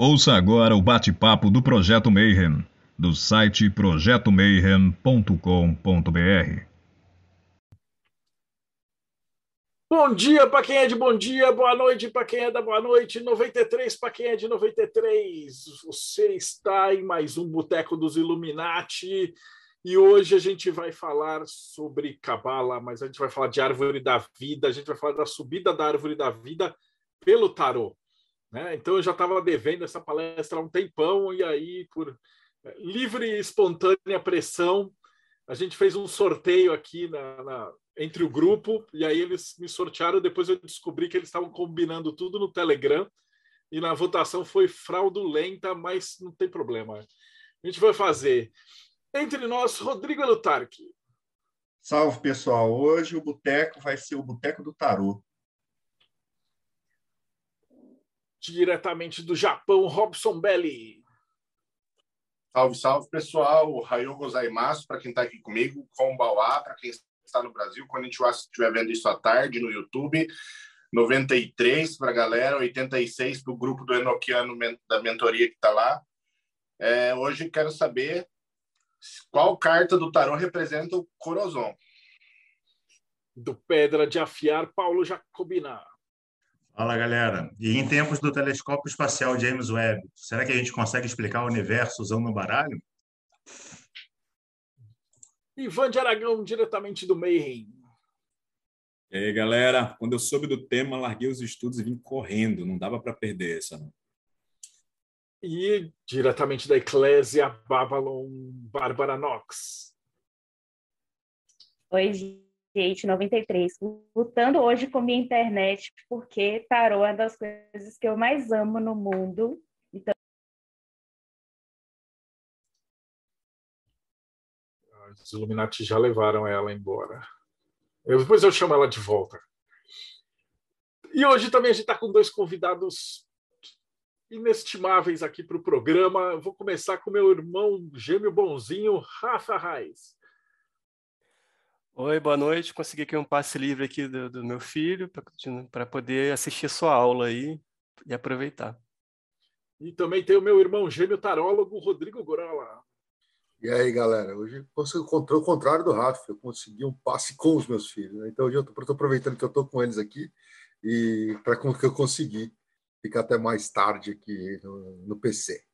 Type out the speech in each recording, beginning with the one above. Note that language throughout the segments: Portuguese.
Ouça agora o bate-papo do Projeto Mayhem, do site projetomayhem.com.br. Bom dia para quem é de bom dia, boa noite para quem é da boa noite, 93 para quem é de 93. Você está em mais um Boteco dos Illuminati e hoje a gente vai falar sobre Cabala, mas a gente vai falar de Árvore da Vida, a gente vai falar da subida da Árvore da Vida pelo Tarot. Né? Então eu já estava devendo essa palestra há um tempão, e aí, por eh, livre e espontânea pressão, a gente fez um sorteio aqui na, na, entre o grupo, e aí eles me sortearam. Depois eu descobri que eles estavam combinando tudo no Telegram, e na votação foi fraudulenta, mas não tem problema. A gente vai fazer. Entre nós, Rodrigo Elutarque. Salve, pessoal. Hoje o boteco vai ser o Boteco do Tarô. Diretamente do Japão, Robson Belli. Salve, salve, pessoal. O Rayo Gozaimasu, para quem está aqui comigo, Kombauá, para quem está no Brasil, quando a gente estiver vendo isso à tarde no YouTube, 93 para a galera, 86 para o grupo do Enoquiano da mentoria que está lá. É, hoje quero saber qual carta do tarô representa o Corozon. Do Pedra de Afiar, Paulo Jacobina. Fala, galera. E em tempos do telescópio espacial James Webb, será que a gente consegue explicar o universo usando um baralho? Ivan de Aragão, diretamente do Mayhem. E aí, galera, quando eu soube do tema, larguei os estudos e vim correndo. Não dava para perder essa, não. E diretamente da Eclésia Babylon, Bárbara Knox. Oi, Skate 93, lutando hoje com minha internet, porque tarô é uma das coisas que eu mais amo no mundo. Então... Os Illuminati já levaram ela embora. Eu, depois eu chamo ela de volta. E hoje também a gente está com dois convidados inestimáveis aqui para o programa. Vou começar com meu irmão gêmeo bonzinho, Rafa Reis. Oi, boa noite. Consegui aqui um passe livre aqui do, do meu filho para poder assistir sua aula aí e aproveitar. E também tem o meu irmão gêmeo tarólogo, Rodrigo Gorola. E aí, galera? Hoje eu encontrei o contrário do Rafa. Eu consegui um passe com os meus filhos. Né? Então, hoje eu estou aproveitando que eu estou com eles aqui e para que eu consegui ficar até mais tarde aqui no, no PC.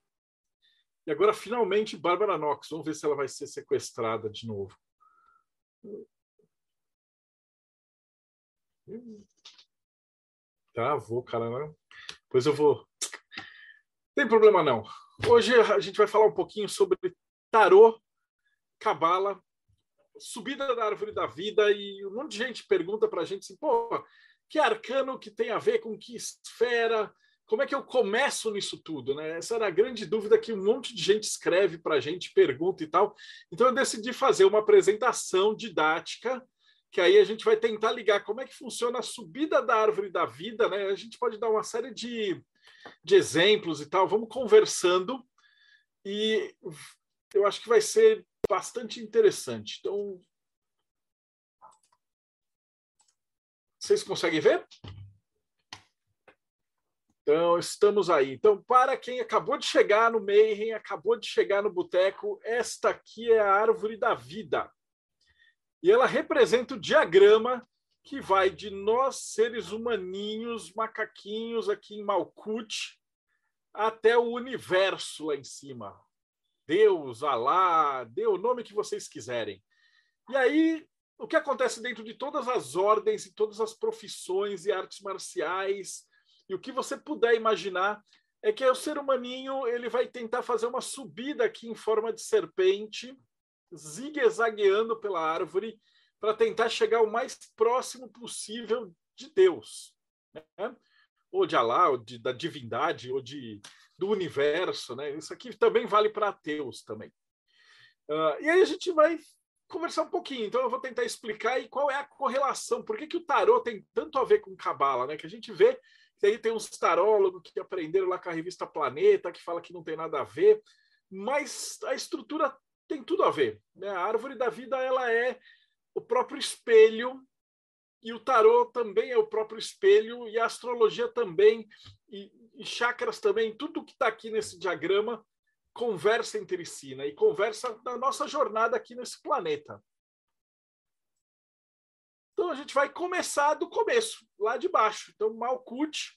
E agora, finalmente, Bárbara Knox. Vamos ver se ela vai ser sequestrada de novo. Travou, cara, né? Pois eu vou. Tem problema não. Hoje a gente vai falar um pouquinho sobre tarô, cabala, subida da árvore da vida e um monte de gente pergunta para a gente assim, pô, que arcano que tem a ver com que esfera? Como é que eu começo nisso tudo, né? Essa era a grande dúvida que um monte de gente escreve para a gente, pergunta e tal. Então eu decidi fazer uma apresentação didática que aí a gente vai tentar ligar como é que funciona a subida da árvore da vida, né? A gente pode dar uma série de, de exemplos e tal, vamos conversando e eu acho que vai ser bastante interessante. Então, vocês conseguem ver? Então, estamos aí. Então, para quem acabou de chegar no Mayhem, acabou de chegar no Boteco, esta aqui é a árvore da vida. E ela representa o diagrama que vai de nós, seres humaninhos, macaquinhos aqui em Malkuth, até o universo lá em cima. Deus, Alá, dê o nome que vocês quiserem. E aí, o que acontece dentro de todas as ordens e todas as profissões e artes marciais, e o que você puder imaginar, é que o ser humaninho ele vai tentar fazer uma subida aqui em forma de serpente, zigue-zagueando pela árvore para tentar chegar o mais próximo possível de Deus, né? ou de Alá, ou de, da divindade, ou de, do universo. Né? Isso aqui também vale para ateus também. Uh, e aí a gente vai conversar um pouquinho. Então eu vou tentar explicar e qual é a correlação, por que, que o tarô tem tanto a ver com cabala, né? Que a gente vê que aí tem uns tarólogos que aprenderam lá com a revista Planeta, que fala que não tem nada a ver, mas a estrutura tem tudo a ver. Né? A árvore da vida ela é o próprio espelho e o tarô também é o próprio espelho, e a astrologia também, e, e chakras também, tudo que está aqui nesse diagrama conversa entre si, né? E conversa da nossa jornada aqui nesse planeta. Então a gente vai começar do começo, lá de baixo. Então Malkut,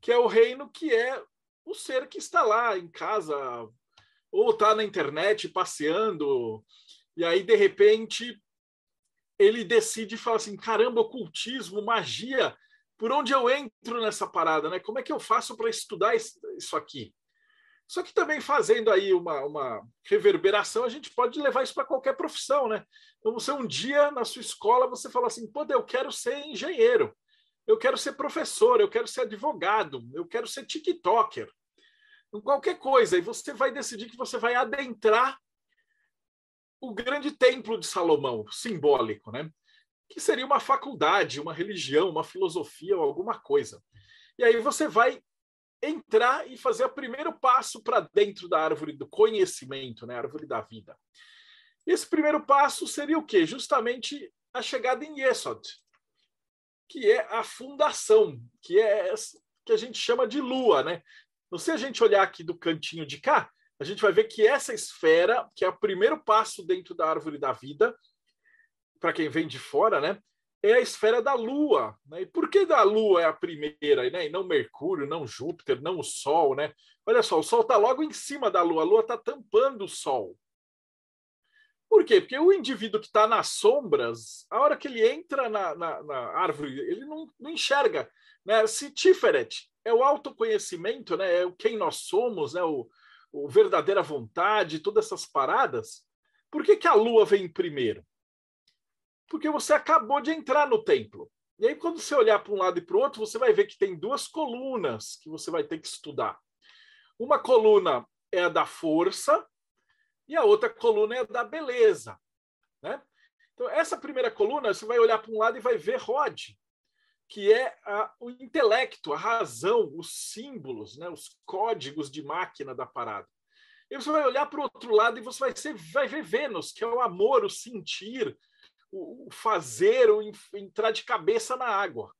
que é o reino que é o ser que está lá em casa ou está na internet passeando e aí de repente ele decide falar assim, caramba, ocultismo, magia, por onde eu entro nessa parada, né? Como é que eu faço para estudar isso aqui? Só que também fazendo aí uma, uma reverberação, a gente pode levar isso para qualquer profissão, né? Então, você um dia na sua escola, você fala assim, pô, eu quero ser engenheiro, eu quero ser professor, eu quero ser advogado, eu quero ser tiktoker. Então, qualquer coisa, e você vai decidir que você vai adentrar o grande templo de Salomão, simbólico, né? Que seria uma faculdade, uma religião, uma filosofia ou alguma coisa. E aí você vai entrar e fazer o primeiro passo para dentro da árvore do conhecimento, né? árvore da vida. Esse primeiro passo seria o quê? Justamente a chegada em Yesod, que é a fundação, que é que a gente chama de lua, né? Então, se a gente olhar aqui do cantinho de cá, a gente vai ver que essa esfera, que é o primeiro passo dentro da árvore da vida, para quem vem de fora, né? é a esfera da Lua. Né? E por que da Lua é a primeira, né? e não Mercúrio, não Júpiter, não o Sol? Né? Olha só, o Sol está logo em cima da Lua, a Lua está tampando o Sol. Por quê? Porque o indivíduo que está nas sombras, a hora que ele entra na, na, na árvore, ele não, não enxerga. Né? Se Tiferet é o autoconhecimento, né? é o quem nós somos, né? o, o verdadeira vontade, todas essas paradas, por que, que a Lua vem primeiro? porque você acabou de entrar no templo. E aí, quando você olhar para um lado e para o outro, você vai ver que tem duas colunas que você vai ter que estudar. Uma coluna é a da força e a outra coluna é a da beleza. Né? Então, essa primeira coluna, você vai olhar para um lado e vai ver Rod, que é a, o intelecto, a razão, os símbolos, né? os códigos de máquina da parada. E você vai olhar para o outro lado e você vai, ser, vai ver Vênus, que é o amor, o sentir, o fazer, o entrar de cabeça na água.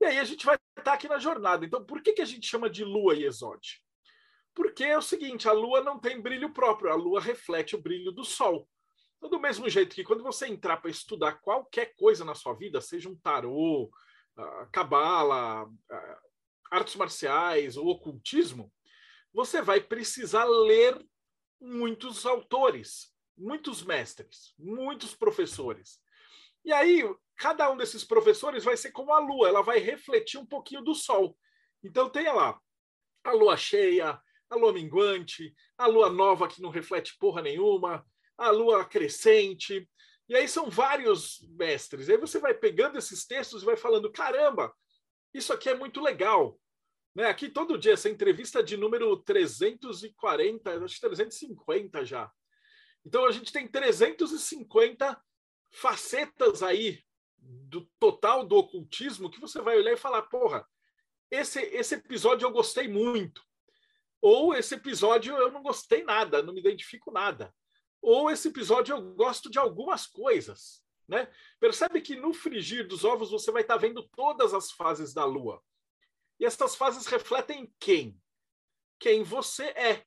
E aí a gente vai estar aqui na jornada. Então, por que, que a gente chama de lua e exódio? Porque é o seguinte, a lua não tem brilho próprio, a lua reflete o brilho do sol. Então, do mesmo jeito que quando você entrar para estudar qualquer coisa na sua vida, seja um tarô, cabala, artes marciais ou ocultismo, você vai precisar ler muitos autores, muitos mestres, muitos professores. E aí, cada um desses professores vai ser como a lua, ela vai refletir um pouquinho do sol. Então, tenha lá a lua cheia, a lua minguante, a lua nova que não reflete porra nenhuma, a lua crescente. E aí são vários mestres. Aí você vai pegando esses textos e vai falando: caramba, isso aqui é muito legal. Né? Aqui todo dia, essa entrevista de número 340, acho que 350 já. Então a gente tem 350 facetas aí do total do ocultismo que você vai olhar e falar, porra, esse, esse episódio eu gostei muito. Ou esse episódio eu não gostei nada, não me identifico nada. Ou esse episódio eu gosto de algumas coisas. Né? Percebe que no frigir dos ovos você vai estar tá vendo todas as fases da Lua. E essas fases refletem quem? Quem você é.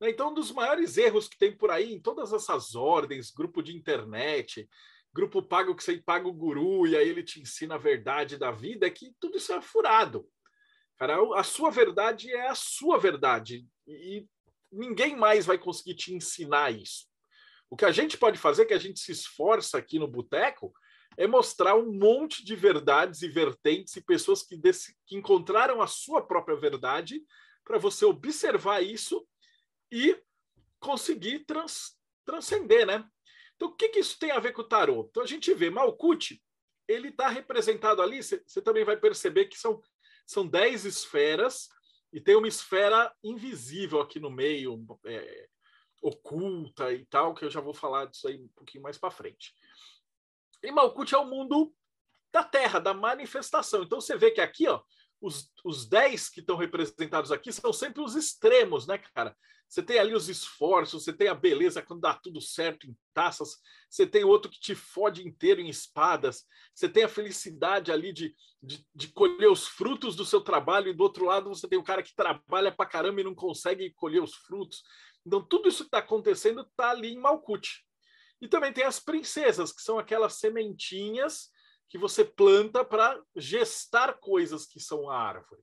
Né? Então, um dos maiores erros que tem por aí, em todas essas ordens, grupo de internet, grupo pago que você paga o guru e aí ele te ensina a verdade da vida, é que tudo isso é furado. Cara, a sua verdade é a sua verdade e ninguém mais vai conseguir te ensinar isso. O que a gente pode fazer, que a gente se esforça aqui no Boteco, é mostrar um monte de verdades e vertentes e pessoas que, desse, que encontraram a sua própria verdade para você observar isso e conseguir trans, transcender, né? Então, o que, que isso tem a ver com o tarô? Então, a gente vê Malkuth, ele está representado ali, você também vai perceber que são, são dez esferas e tem uma esfera invisível aqui no meio, é, oculta e tal, que eu já vou falar disso aí um pouquinho mais para frente. E Malkuth é o mundo da Terra, da manifestação. Então, você vê que aqui, ó, os, os 10 que estão representados aqui são sempre os extremos, né, cara? Você tem ali os esforços, você tem a beleza quando dá tudo certo em taças, você tem outro que te fode inteiro em espadas, você tem a felicidade ali de, de, de, colher os frutos do seu trabalho, e do outro lado você tem o cara que trabalha pra caramba e não consegue colher os frutos. Então, tudo isso que está acontecendo está ali em Malkuth. E também tem as princesas, que são aquelas sementinhas que você planta para gestar coisas que são a árvore.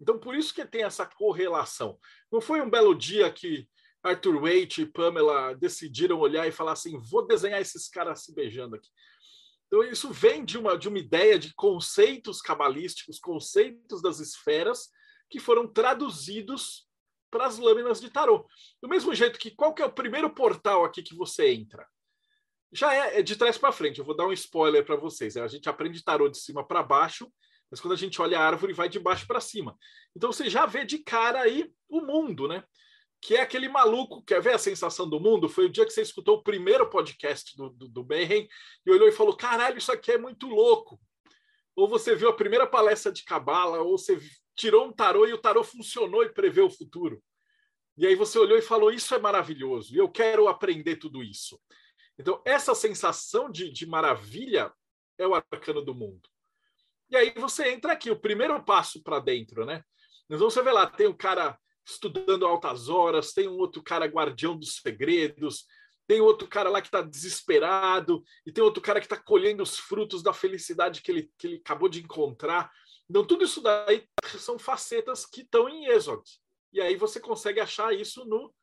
Então, por isso que tem essa correlação. Não foi um belo dia que Arthur Waite e Pamela decidiram olhar e falar assim: vou desenhar esses caras se beijando aqui. Então, isso vem de uma, de uma ideia de conceitos cabalísticos, conceitos das esferas, que foram traduzidos para as lâminas de tarô. Do mesmo jeito que qual que é o primeiro portal aqui que você entra? Já é, é de trás para frente. Eu vou dar um spoiler para vocês. A gente aprende tarô de cima para baixo, mas quando a gente olha a árvore, vai de baixo para cima. Então você já vê de cara aí o mundo, né? Que é aquele maluco. Quer ver a sensação do mundo? Foi o dia que você escutou o primeiro podcast do, do, do e olhou e falou: caralho, isso aqui é muito louco. Ou você viu a primeira palestra de Cabala, ou você tirou um tarô e o tarô funcionou e prevê o futuro. E aí você olhou e falou: Isso é maravilhoso, e eu quero aprender tudo isso. Então, essa sensação de, de maravilha é o arcano do mundo. E aí você entra aqui, o primeiro passo para dentro, né? Então você vê lá, tem um cara estudando altas horas, tem um outro cara guardião dos segredos, tem outro cara lá que está desesperado, e tem outro cara que está colhendo os frutos da felicidade que ele, que ele acabou de encontrar. Então, tudo isso daí são facetas que estão em Êxodo. E aí você consegue achar isso no,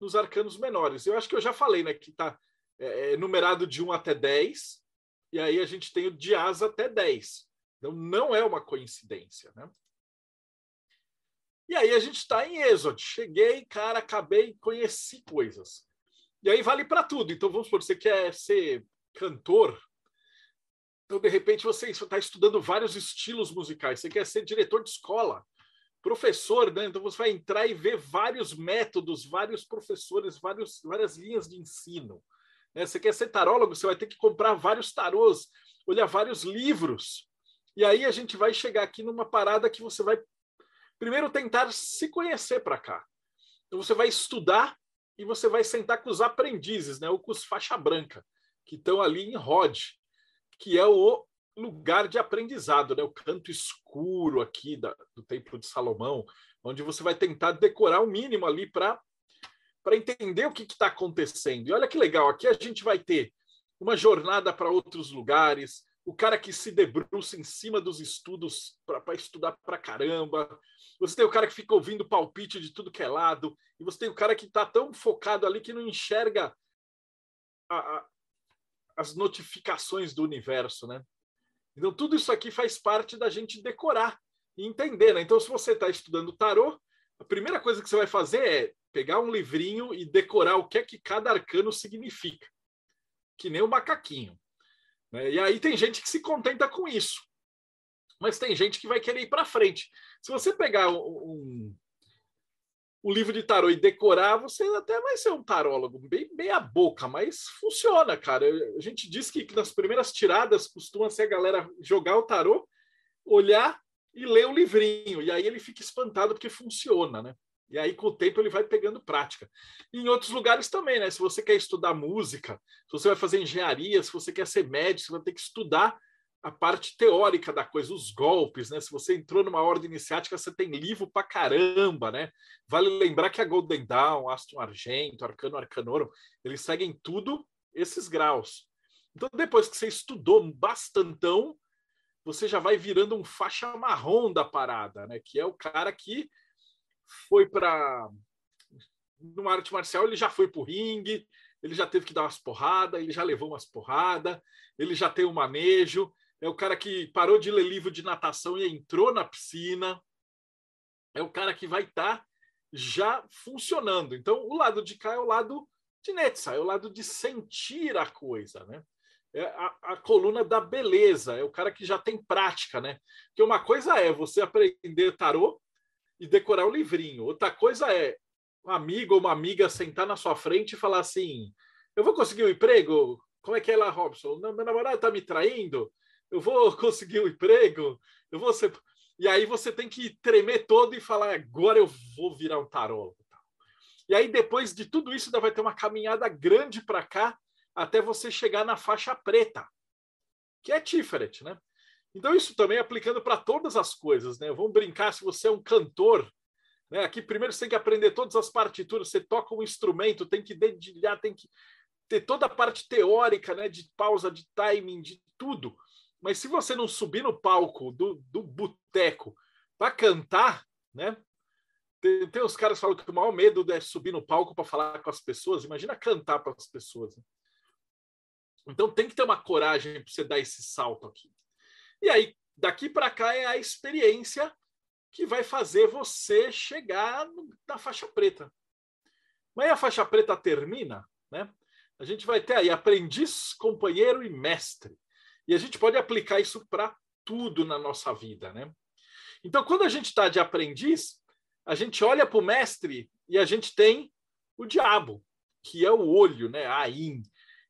nos arcanos menores. Eu acho que eu já falei, né? Que está é, é, numerado de 1 até 10, e aí a gente tem o de asa até 10. Então, não é uma coincidência, né? E aí a gente está em Êxodo. Cheguei, cara, acabei, conheci coisas. E aí vale para tudo. Então, vamos supor, você quer ser cantor, então, de repente, você está estudando vários estilos musicais, você quer ser diretor de escola, professor, né? Então você vai entrar e ver vários métodos, vários professores, vários, várias linhas de ensino. Né? Você quer ser tarólogo, você vai ter que comprar vários tarôs, olhar vários livros. E aí a gente vai chegar aqui numa parada que você vai primeiro tentar se conhecer para cá. Então você vai estudar e você vai sentar com os aprendizes, né? Ou com os faixa branca, que estão ali em Rod que é o lugar de aprendizado, né? o canto escuro aqui da, do Templo de Salomão, onde você vai tentar decorar o mínimo ali para entender o que está acontecendo. E olha que legal, aqui a gente vai ter uma jornada para outros lugares, o cara que se debruça em cima dos estudos para estudar para caramba. Você tem o cara que fica ouvindo palpite de tudo que é lado, e você tem o cara que está tão focado ali que não enxerga a, as notificações do universo, né? Então, tudo isso aqui faz parte da gente decorar e entender, né? Então, se você está estudando tarô, a primeira coisa que você vai fazer é pegar um livrinho e decorar o que é que cada arcano significa, que nem o macaquinho. Né? E aí tem gente que se contenta com isso, mas tem gente que vai querer ir para frente. Se você pegar um, o livro de tarô e decorar, você até vai ser um tarólogo, bem meia boca, mas funciona, cara. A gente diz que nas primeiras tiradas costuma ser a galera jogar o tarô, olhar e ler o livrinho, e aí ele fica espantado porque funciona, né? E aí, com o tempo, ele vai pegando prática. E em outros lugares também, né? Se você quer estudar música, se você vai fazer engenharia, se você quer ser médico, você vai ter que estudar a parte teórica da coisa, os golpes, né? Se você entrou numa ordem iniciática, você tem livro pra caramba, né? Vale lembrar que a Golden Dawn, Aston Argento, Arcano Arcanorum, eles seguem tudo esses graus. Então, depois que você estudou bastantão, você já vai virando um faixa marrom da parada, né? Que é o cara que foi para numa arte marcial, ele já foi pro ringue, ele já teve que dar umas porradas, ele já levou umas porradas, ele já tem um manejo, é o cara que parou de ler livro de natação e entrou na piscina, é o cara que vai estar tá já funcionando. Então, o lado de cá é o lado de Netza, é o lado de sentir a coisa, né? É a, a, coluna da beleza, é o cara que já tem prática, né? Porque uma coisa é você aprender tarô e decorar o livrinho, outra coisa é um amigo ou uma amiga sentar na sua frente e falar assim: Eu vou conseguir um emprego? Como é que é lá, Robson? Meu namorado está me traindo? Eu vou conseguir um emprego, eu vou ser. E aí você tem que tremer todo e falar: agora eu vou virar um tarô. E aí, depois de tudo isso, ainda vai ter uma caminhada grande para cá até você chegar na faixa preta, que é Tiferet, né? Então, isso também aplicando para todas as coisas, né? Vamos brincar se você é um cantor. Né? Aqui, primeiro, você tem que aprender todas as partituras. Você toca um instrumento, tem que dedilhar, tem que ter toda a parte teórica, né? De pausa, de timing, de tudo. Mas se você não subir no palco do, do boteco para cantar, né? Tem, tem uns caras que falam que o maior medo é subir no palco para falar com as pessoas. Imagina cantar para as pessoas. Né? Então tem que ter uma coragem para você dar esse salto aqui. E aí, daqui para cá é a experiência que vai fazer você chegar na faixa preta. Mas a faixa preta termina, né? A gente vai ter aí aprendiz, companheiro e mestre. E a gente pode aplicar isso para tudo na nossa vida, né? Então, quando a gente está de aprendiz, a gente olha para o mestre e a gente tem o diabo, que é o olho, né? Ain.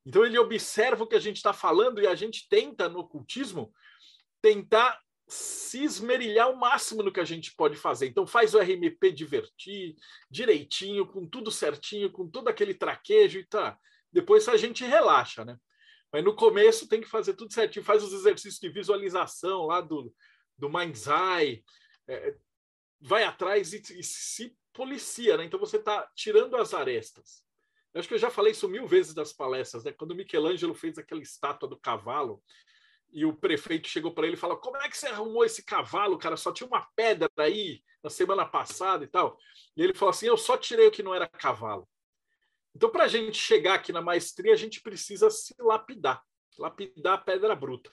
Então ele observa o que a gente está falando e a gente tenta, no ocultismo, tentar se esmerilhar o máximo no que a gente pode fazer. Então faz o RMP divertir, direitinho, com tudo certinho, com todo aquele traquejo e tá. Depois a gente relaxa, né? Mas no começo tem que fazer tudo certinho, faz os exercícios de visualização lá do, do Mind's Eye, é, vai atrás e, e se policia, né? Então você está tirando as arestas. Eu acho que eu já falei isso mil vezes das palestras, né? Quando Michelangelo fez aquela estátua do cavalo e o prefeito chegou para ele e falou: Como é que você arrumou esse cavalo, cara? Só tinha uma pedra aí na semana passada e tal. E ele falou assim: Eu só tirei o que não era cavalo. Então, para a gente chegar aqui na maestria, a gente precisa se lapidar lapidar a pedra bruta.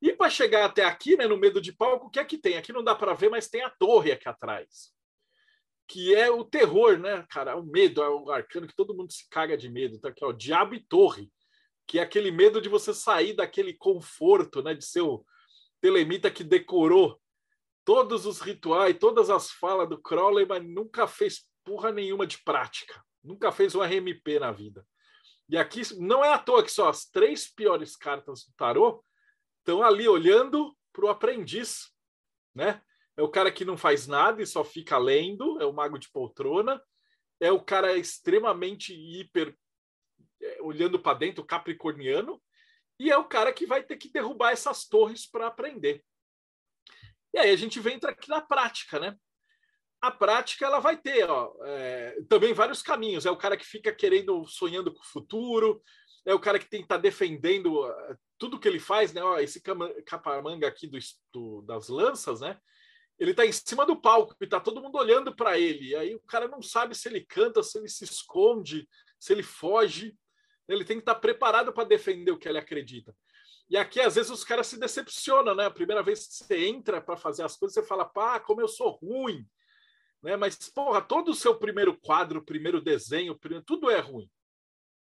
E para chegar até aqui, né, no medo de palco, o que é que tem? Aqui não dá para ver, mas tem a torre aqui atrás. Que é o terror, né, cara? O medo, é o arcano que todo mundo se caga de medo. Tá aqui, ó, diabo e torre. Que é aquele medo de você sair daquele conforto, né, de seu telemita que decorou todos os rituais, todas as falas do Crowley, mas nunca fez porra nenhuma de prática. Nunca fez um RMP na vida. E aqui não é à toa que só as três piores cartas do tarô estão ali olhando para o aprendiz, né? É o cara que não faz nada e só fica lendo, é o mago de poltrona, é o cara extremamente hiper é, olhando para dentro, capricorniano, e é o cara que vai ter que derrubar essas torres para aprender. E aí a gente vem entra aqui na prática, né? A prática ela vai ter ó, é, também vários caminhos. É o cara que fica querendo, sonhando com o futuro, é o cara que tem que estar tá defendendo tudo que ele faz, né? Ó, esse capamanga aqui do, do, das lanças, né? Ele está em cima do palco e está todo mundo olhando para ele. Aí o cara não sabe se ele canta, se ele se esconde, se ele foge. Ele tem que estar tá preparado para defender o que ele acredita. E aqui, às vezes, os caras se decepcionam, né? A primeira vez que você entra para fazer as coisas, você fala, pá, como eu sou ruim. Né? Mas, porra, todo o seu primeiro quadro, primeiro desenho, primeiro, tudo é ruim.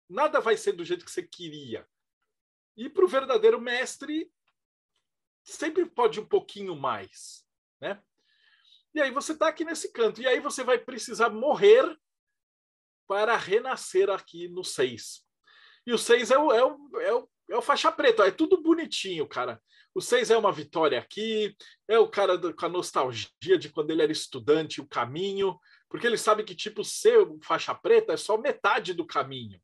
Nada vai ser do jeito que você queria. E para o verdadeiro mestre, sempre pode um pouquinho mais, né? E aí você está aqui nesse canto. E aí você vai precisar morrer para renascer aqui no 6. E o 6 é o, é, o, é, o, é o faixa preta, é tudo bonitinho, cara. O 6 é uma vitória aqui, é o cara do, com a nostalgia de quando ele era estudante, o caminho, porque ele sabe que, tipo, ser faixa preta é só metade do caminho.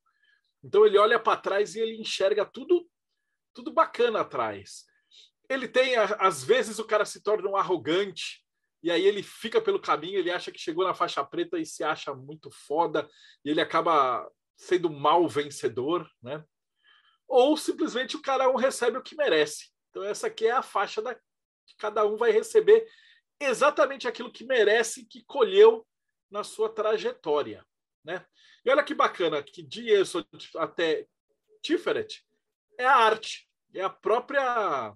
Então ele olha para trás e ele enxerga tudo tudo bacana atrás. Ele tem, às vezes, o cara se torna um arrogante, e aí ele fica pelo caminho, ele acha que chegou na faixa preta e se acha muito foda, e ele acaba sendo mal vencedor, né? Ou simplesmente o cara não recebe o que merece. Então, essa aqui é a faixa da que cada um vai receber exatamente aquilo que merece, que colheu na sua trajetória. Né? E olha que bacana, que de Yesod até Tiferet, é a arte, é a própria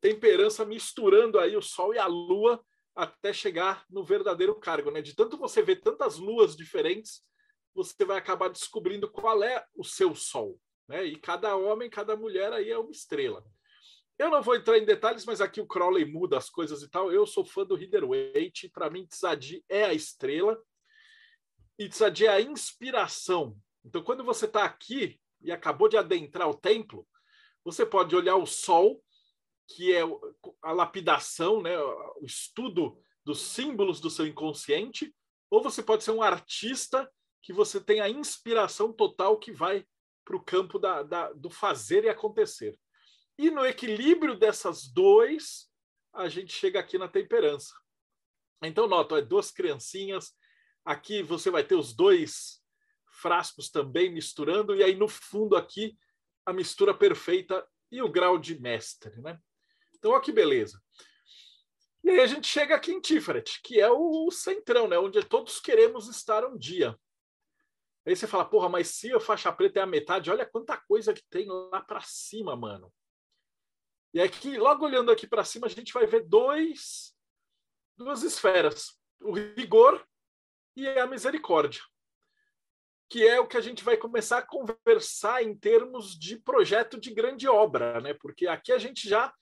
temperança misturando aí o sol e a lua até chegar no verdadeiro cargo, né? De tanto você ver tantas luas diferentes, você vai acabar descobrindo qual é o seu sol, né? E cada homem, cada mulher aí é uma estrela. Eu não vou entrar em detalhes, mas aqui o Crowley muda as coisas e tal. Eu sou fã do Rider Waite, para mim Tzadi é a estrela e Tzadi é a inspiração. Então, quando você está aqui e acabou de adentrar o templo, você pode olhar o sol, que é a lapidação, né, o estudo dos símbolos do seu inconsciente, ou você pode ser um artista que você tem a inspiração total que vai para o campo da, da, do fazer e acontecer. E no equilíbrio dessas dois, a gente chega aqui na temperança. Então, nota, é duas criancinhas. Aqui você vai ter os dois frascos também misturando, e aí no fundo aqui a mistura perfeita e o grau de mestre, né? Então, olha que beleza. E aí a gente chega aqui em Tiferet, que é o centrão, né? Onde todos queremos estar um dia. Aí você fala, porra, mas se a faixa preta é a metade, olha quanta coisa que tem lá para cima, mano. E aqui, logo olhando aqui para cima, a gente vai ver dois, duas esferas: o rigor e a misericórdia, que é o que a gente vai começar a conversar em termos de projeto de grande obra, né? Porque aqui a gente já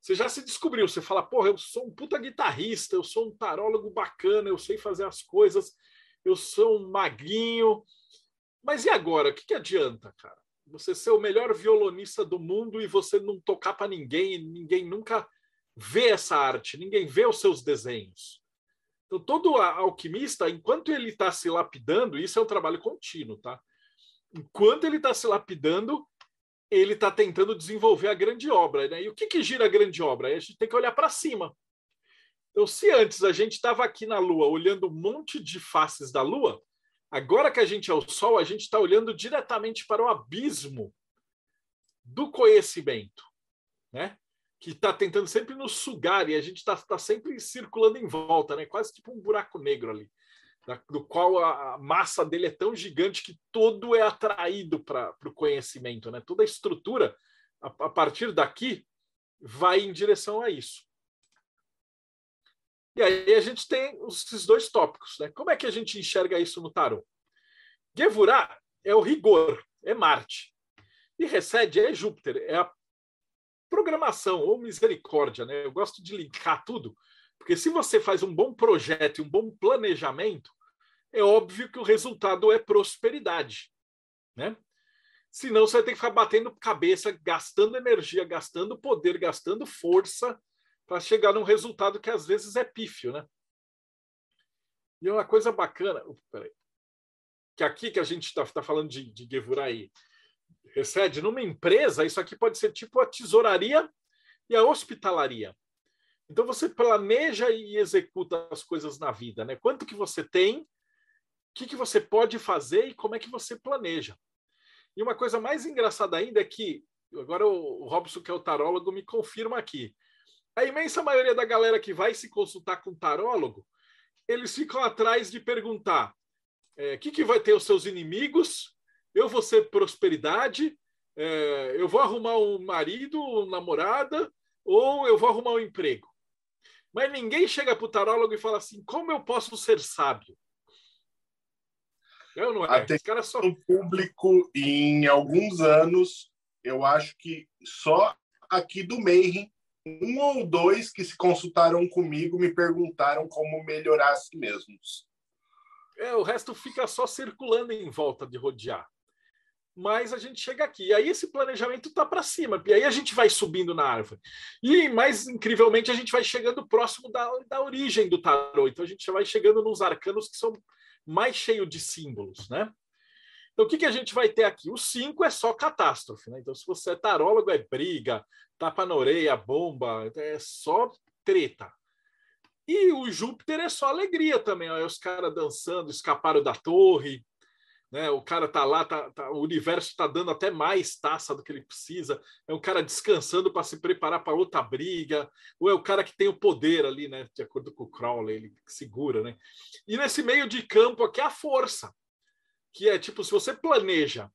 você já se descobriu, você fala, porra, eu sou um puta guitarrista, eu sou um tarólogo bacana, eu sei fazer as coisas, eu sou um maguinho. Mas e agora? O que, que adianta, cara? Você ser o melhor violonista do mundo e você não tocar para ninguém, ninguém nunca vê essa arte, ninguém vê os seus desenhos. Então, todo alquimista, enquanto ele está se lapidando, isso é um trabalho contínuo, tá? Enquanto ele está se lapidando, ele está tentando desenvolver a grande obra. Né? E o que, que gira a grande obra? A gente tem que olhar para cima. Então, se antes a gente estava aqui na Lua olhando um monte de faces da Lua, agora que a gente é o Sol, a gente está olhando diretamente para o abismo do conhecimento, né? que está tentando sempre nos sugar e a gente está tá sempre circulando em volta, né? quase tipo um buraco negro ali do qual a massa dele é tão gigante que todo é atraído para o conhecimento, né? Toda a estrutura, a, a, partir daqui, vai em direção a isso. E aí a gente tem esses dois tópicos, né? Como é que a gente enxerga isso no tarot? Gevurah é o rigor, é Marte. E Recede é Júpiter, é a programação ou misericórdia, né? Eu gosto de linkar tudo, porque se você faz um bom projeto e um bom planejamento, é óbvio que o resultado é prosperidade, né? Senão você vai ter que ficar batendo cabeça, gastando energia, gastando poder, gastando força para chegar num resultado que às vezes é pífio, né? E uma coisa bacana, peraí, que aqui que a gente está tá falando de, de Gevuraí, recebe numa empresa, isso aqui pode ser tipo a tesouraria e a hospitalaria. Então você planeja e executa as coisas na vida, né? Quanto que você tem que, que você pode fazer e como é que você planeja. E uma coisa mais engraçada ainda é que, agora o Robson, que é o tarólogo, me confirma aqui. A imensa maioria da galera que vai se consultar com tarólogo, eles ficam atrás de perguntar: o é, que, que vai ter os seus inimigos? Eu vou ser prosperidade? É, eu vou arrumar um marido, uma namorada? Ou eu vou arrumar um emprego? Mas ninguém chega para o tarólogo e fala assim: como eu posso ser sábio? Eu não é. Até só... o público em alguns anos, eu acho que só aqui do Mayhem, um ou dois que se consultaram comigo me perguntaram como melhorar a si mesmos. É, o resto fica só circulando em volta de rodear. Mas a gente chega aqui. E aí esse planejamento está para cima. E aí a gente vai subindo na árvore. E mais incrivelmente, a gente vai chegando próximo da, da origem do tarô. Então a gente vai chegando nos arcanos que são mais cheio de símbolos, né? Então, o que, que a gente vai ter aqui? O 5 é só catástrofe, né? Então, se você é tarólogo, é briga, tapa na orelha, bomba, é só treta. E o Júpiter é só alegria também. Ó, os caras dançando, escaparam da torre, né? O cara tá lá, tá, tá o universo está dando até mais taça do que ele precisa. É um cara descansando para se preparar para outra briga, ou é o cara que tem o poder ali, né? De acordo com o Crowley, ele segura, né? E nesse meio de campo aqui a força, que é tipo se você planeja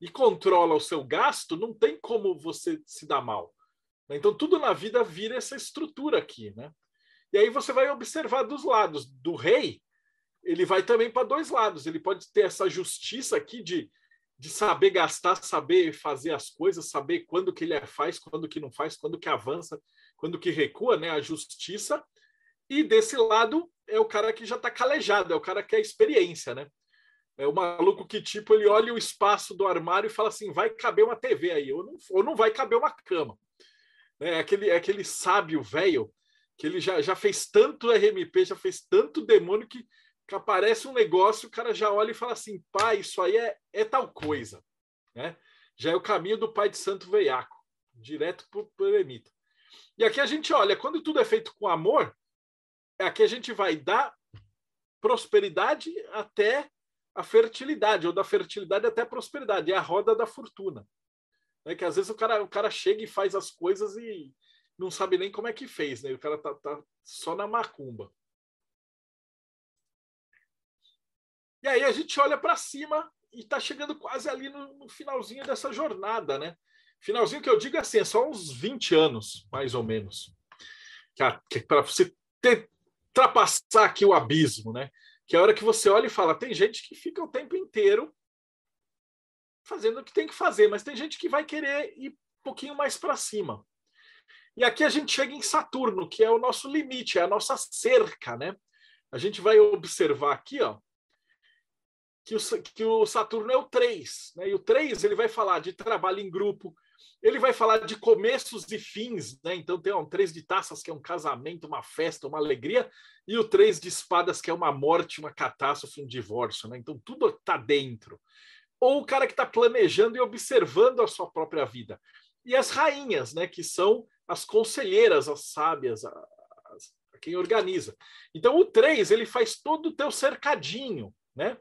e controla o seu gasto, não tem como você se dar mal. Então tudo na vida vira essa estrutura aqui, né? E aí você vai observar dos lados do rei, ele vai também para dois lados. Ele pode ter essa justiça aqui de, de saber gastar, saber fazer as coisas, saber quando que ele faz, quando que não faz, quando que avança, quando que recua, né? A justiça. E desse lado é o cara que já está calejado, é o cara que é experiência, né? É o maluco que, tipo, ele olha o espaço do armário e fala assim: vai caber uma TV aí, ou não, ou não vai caber uma cama. É aquele, é aquele sábio velho que ele já, já fez tanto RMP, já fez tanto demônio que, que aparece um negócio, o cara já olha e fala assim, pai, isso aí é, é tal coisa. Né? Já é o caminho do pai de santo veiaco, direto para o eremita. E aqui a gente olha, quando tudo é feito com amor, aqui a gente vai dar prosperidade até a fertilidade, ou da fertilidade até a prosperidade, é a roda da fortuna. É que às vezes o cara, o cara chega e faz as coisas e não sabe nem como é que fez, né? O cara tá, tá só na macumba. E aí a gente olha para cima e está chegando quase ali no, no, finalzinho dessa jornada, né? Finalzinho que eu digo assim, é só uns 20 anos, mais ou menos. Que para você ter, ultrapassar aqui o abismo, né? Que é a hora que você olha e fala, tem gente que fica o tempo inteiro fazendo o que tem que fazer, mas tem gente que vai querer ir um pouquinho mais para cima. E aqui a gente chega em Saturno, que é o nosso limite, é a nossa cerca, né? A gente vai observar aqui, ó, que o, que o Saturno é o 3, né? E o 3 ele vai falar de trabalho em grupo, ele vai falar de começos e fins, né? Então tem um 3 de taças, que é um casamento, uma festa, uma alegria, e o 3 de espadas, que é uma morte, uma catástrofe, um divórcio, né? Então tudo está dentro. Ou o cara que está planejando e observando a sua própria vida. E as rainhas, né? Que são as conselheiras, as sábias, a, a quem organiza. Então o 3 ele faz todo o teu cercadinho, né?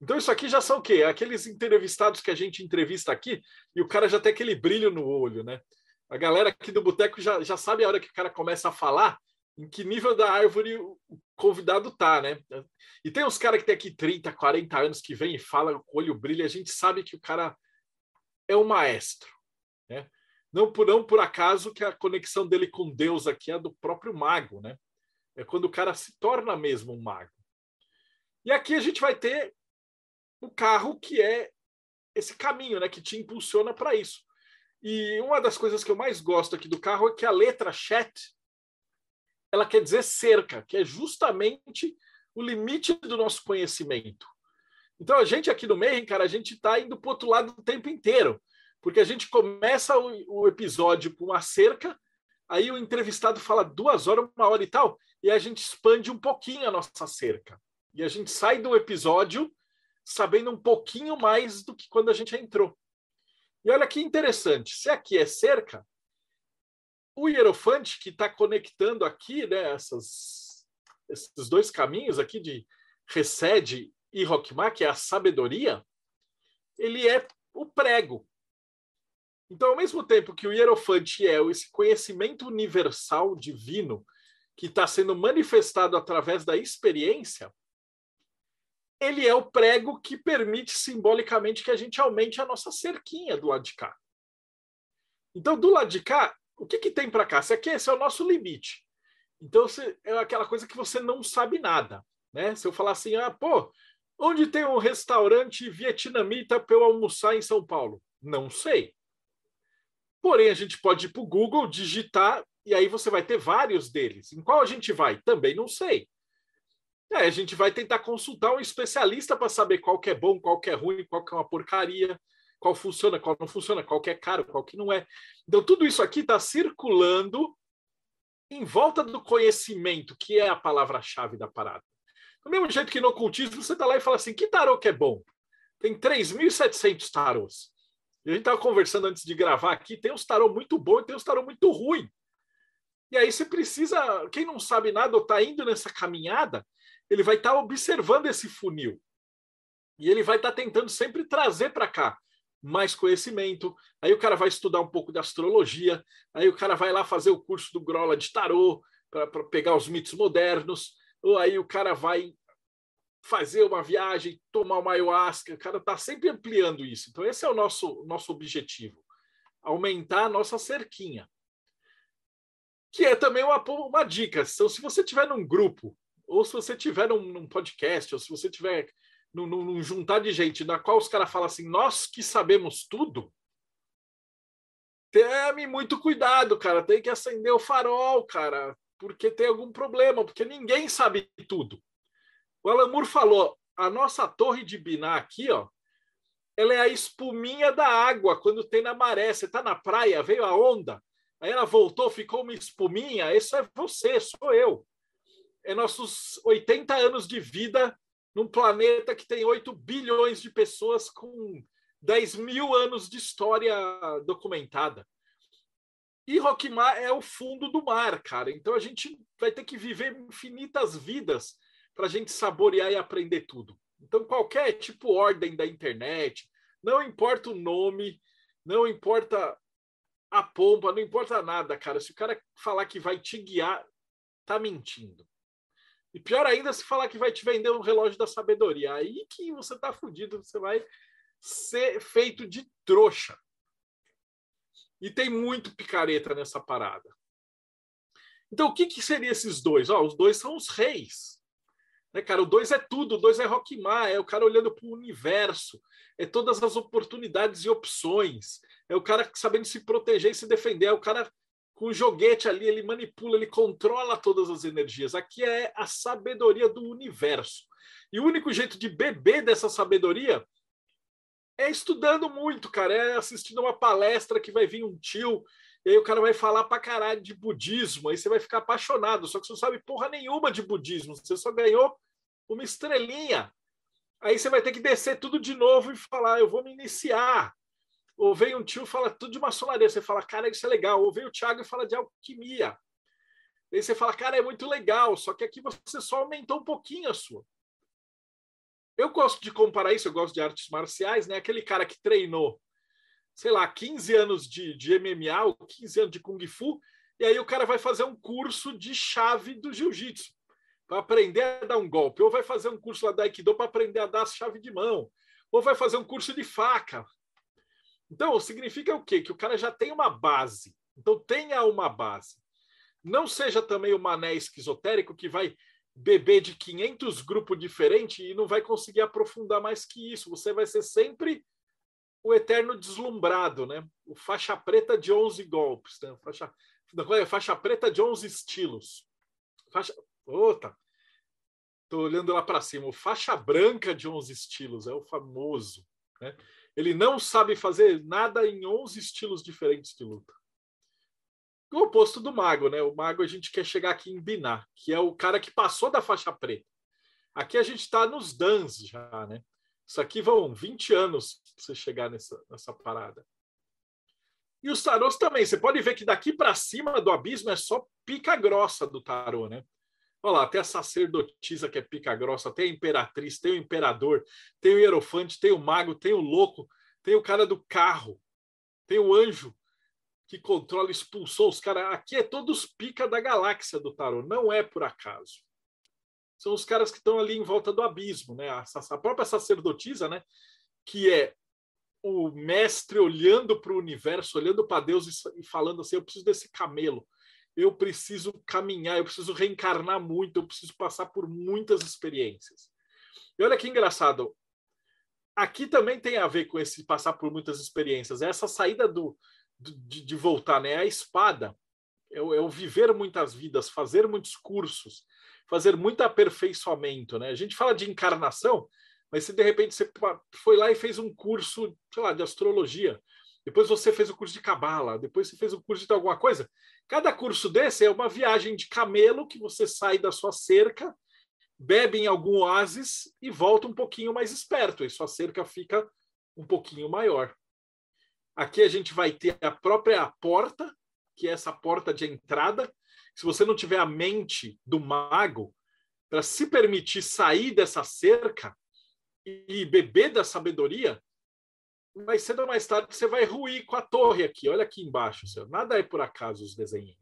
Então, isso aqui já são o quê? Aqueles entrevistados que a gente entrevista aqui e o cara já tem aquele brilho no olho, né? A galera aqui do boteco já, já sabe a hora que o cara começa a falar em que nível da árvore o convidado tá, né? E tem uns caras que tem aqui 30, 40 anos que vem e fala, o olho brilha, a gente sabe que o cara é um maestro, né? Não por, não por acaso que a conexão dele com Deus aqui é do próprio mago, né? É quando o cara se torna mesmo um mago. E aqui a gente vai ter o carro que é esse caminho, né, que te impulsiona para isso. E uma das coisas que eu mais gosto aqui do carro é que a letra chat ela quer dizer cerca, que é justamente o limite do nosso conhecimento. Então a gente aqui no meio, cara, a gente está indo para outro lado o tempo inteiro, porque a gente começa o, o episódio com uma cerca, aí o entrevistado fala duas horas, uma hora e tal, e a gente expande um pouquinho a nossa cerca. E a gente sai do episódio sabendo um pouquinho mais do que quando a gente entrou. E olha que interessante, se aqui é cerca, o hierofante que está conectando aqui né, essas, esses dois caminhos aqui de Recede e Rockmar, que é a sabedoria, ele é o prego. Então, ao mesmo tempo que o hierofante é esse conhecimento universal divino que está sendo manifestado através da experiência, ele é o prego que permite simbolicamente que a gente aumente a nossa cerquinha do lado de cá. Então, do lado de cá, o que, que tem para cá? Esse aqui esse é o nosso limite. Então, é aquela coisa que você não sabe nada. Né? Se eu falar assim, ah, pô, onde tem um restaurante vietnamita para eu almoçar em São Paulo? Não sei. Porém, a gente pode ir para o Google, digitar, e aí você vai ter vários deles. Em qual a gente vai? Também não sei. É, a gente vai tentar consultar um especialista para saber qual que é bom, qual que é ruim, qual que é uma porcaria, qual funciona, qual não funciona, qual que é caro, qual que não é. Então, tudo isso aqui está circulando em volta do conhecimento, que é a palavra-chave da parada. Do mesmo jeito que no ocultismo, você está lá e fala assim, que tarô que é bom? Tem 3.700 tarôs. E a gente estava conversando antes de gravar aqui, tem uns tarô muito bom e tem uns tarô muito ruim. E aí você precisa, quem não sabe nada ou está indo nessa caminhada, ele vai estar tá observando esse funil. E ele vai estar tá tentando sempre trazer para cá mais conhecimento. Aí o cara vai estudar um pouco de astrologia, aí o cara vai lá fazer o curso do Grola de tarô para pegar os mitos modernos, ou aí o cara vai fazer uma viagem, tomar uma ayahuasca, o cara está sempre ampliando isso. Então esse é o nosso nosso objetivo, aumentar a nossa cerquinha. Que é também uma, uma dica. Então, se você tiver num grupo ou se você tiver num, num podcast, ou se você tiver num, num, juntar de gente na qual os caras falam assim, nós que sabemos tudo, teme muito cuidado, cara. Tem que acender o farol, cara, porque tem algum problema, porque ninguém sabe tudo. O Alamur falou, a nossa torre de Biná aqui, ó, ela é a espuminha da água quando tem na maré. Você está na praia, veio a onda, Aí ela voltou, ficou uma espuminha. Isso é você, sou eu. É nossos 80 anos de vida num planeta que tem 8 bilhões de pessoas com 10 mil anos de história documentada. E Rockmar é o fundo do mar, cara. Então a gente vai ter que viver infinitas vidas para a gente saborear e aprender tudo. Então, qualquer tipo ordem da internet, não importa o nome, não importa a pompa, não importa nada, cara. Se o cara falar que vai te guiar, tá mentindo. E pior ainda se falar que vai te vender um relógio da sabedoria. Aí que você tá fudido, você vai ser feito de trouxa. E tem muito picareta nessa parada. Então, o que, que seriam esses dois? Ó, os dois são os reis. Né, cara, o dois é tudo, o dois é Rockmar, é o cara olhando para o universo, é todas as oportunidades e opções, é o cara sabendo se proteger e se defender, é o cara com o joguete ali, ele manipula, ele controla todas as energias. Aqui é a sabedoria do universo. E o único jeito de beber dessa sabedoria é estudando muito, cara, é assistindo uma palestra que vai vir um tio e aí o cara vai falar pra caralho de budismo, aí você vai ficar apaixonado, só que você não sabe porra nenhuma de budismo, você só ganhou uma estrelinha. Aí você vai ter que descer tudo de novo e falar, eu vou me iniciar. Ou vem um tio fala tudo de maçonaria, você fala, cara, isso é legal. Ou vem o Thiago e fala de alquimia. Aí você fala, cara, é muito legal, só que aqui você só aumentou um pouquinho a sua. Eu gosto de comparar isso, eu gosto de artes marciais, né? Aquele cara que treinou sei lá, 15 anos de, de MMA ou 15 anos de Kung Fu, e aí o cara vai fazer um curso de chave do jiu-jitsu para aprender a dar um golpe, ou vai fazer um curso lá da Aikido para aprender a dar a chave de mão, ou vai fazer um curso de faca. Então, significa o quê? Que o cara já tem uma base. Então, tenha uma base. Não seja também o mané esquizotérico que vai beber de 500 grupos diferentes e não vai conseguir aprofundar mais que isso. Você vai ser sempre o eterno deslumbrado, né? O faixa preta de 11 golpes, né? Faixa, é? faixa preta de 11 estilos. Faixa, Ota. Olhando lá para cima. O faixa branca de 11 estilos é o famoso, né? Ele não sabe fazer nada em 11 estilos diferentes de luta. O oposto do mago, né? O mago a gente quer chegar aqui em Binar, que é o cara que passou da faixa preta. Aqui a gente está nos dans já, né? Isso aqui vão 20 anos para você chegar nessa, nessa parada. E os tarôs também. Você pode ver que daqui para cima do abismo é só pica grossa do tarô, né? Olha lá, tem a sacerdotisa que é pica grossa, tem a imperatriz, tem o imperador, tem o hierofante, tem o mago, tem o louco, tem o cara do carro, tem o anjo que controla, expulsou os caras. Aqui é todos pica da galáxia do tarô, não é por acaso são os caras que estão ali em volta do abismo, né? A, a própria sacerdotisa, né? Que é o mestre olhando para o universo, olhando para Deus e, e falando assim: eu preciso desse camelo, eu preciso caminhar, eu preciso reencarnar muito, eu preciso passar por muitas experiências. E olha que engraçado, aqui também tem a ver com esse passar por muitas experiências, essa saída do, de, de, voltar, né? A espada é o, é o viver muitas vidas, fazer muitos cursos, fazer muito aperfeiçoamento, né? A gente fala de encarnação, mas se de repente você foi lá e fez um curso, sei lá, de astrologia, depois você fez o curso de cabala, depois você fez o curso de alguma coisa, cada curso desse é uma viagem de camelo que você sai da sua cerca, bebe em algum oásis e volta um pouquinho mais esperto, e sua cerca fica um pouquinho maior. Aqui a gente vai ter a própria porta, que é essa porta de entrada, se você não tiver a mente do mago para se permitir sair dessa cerca e beber da sabedoria, mais cedo ou mais tarde você vai ruir com a torre aqui. Olha aqui embaixo, senhor. nada é por acaso os desenhos.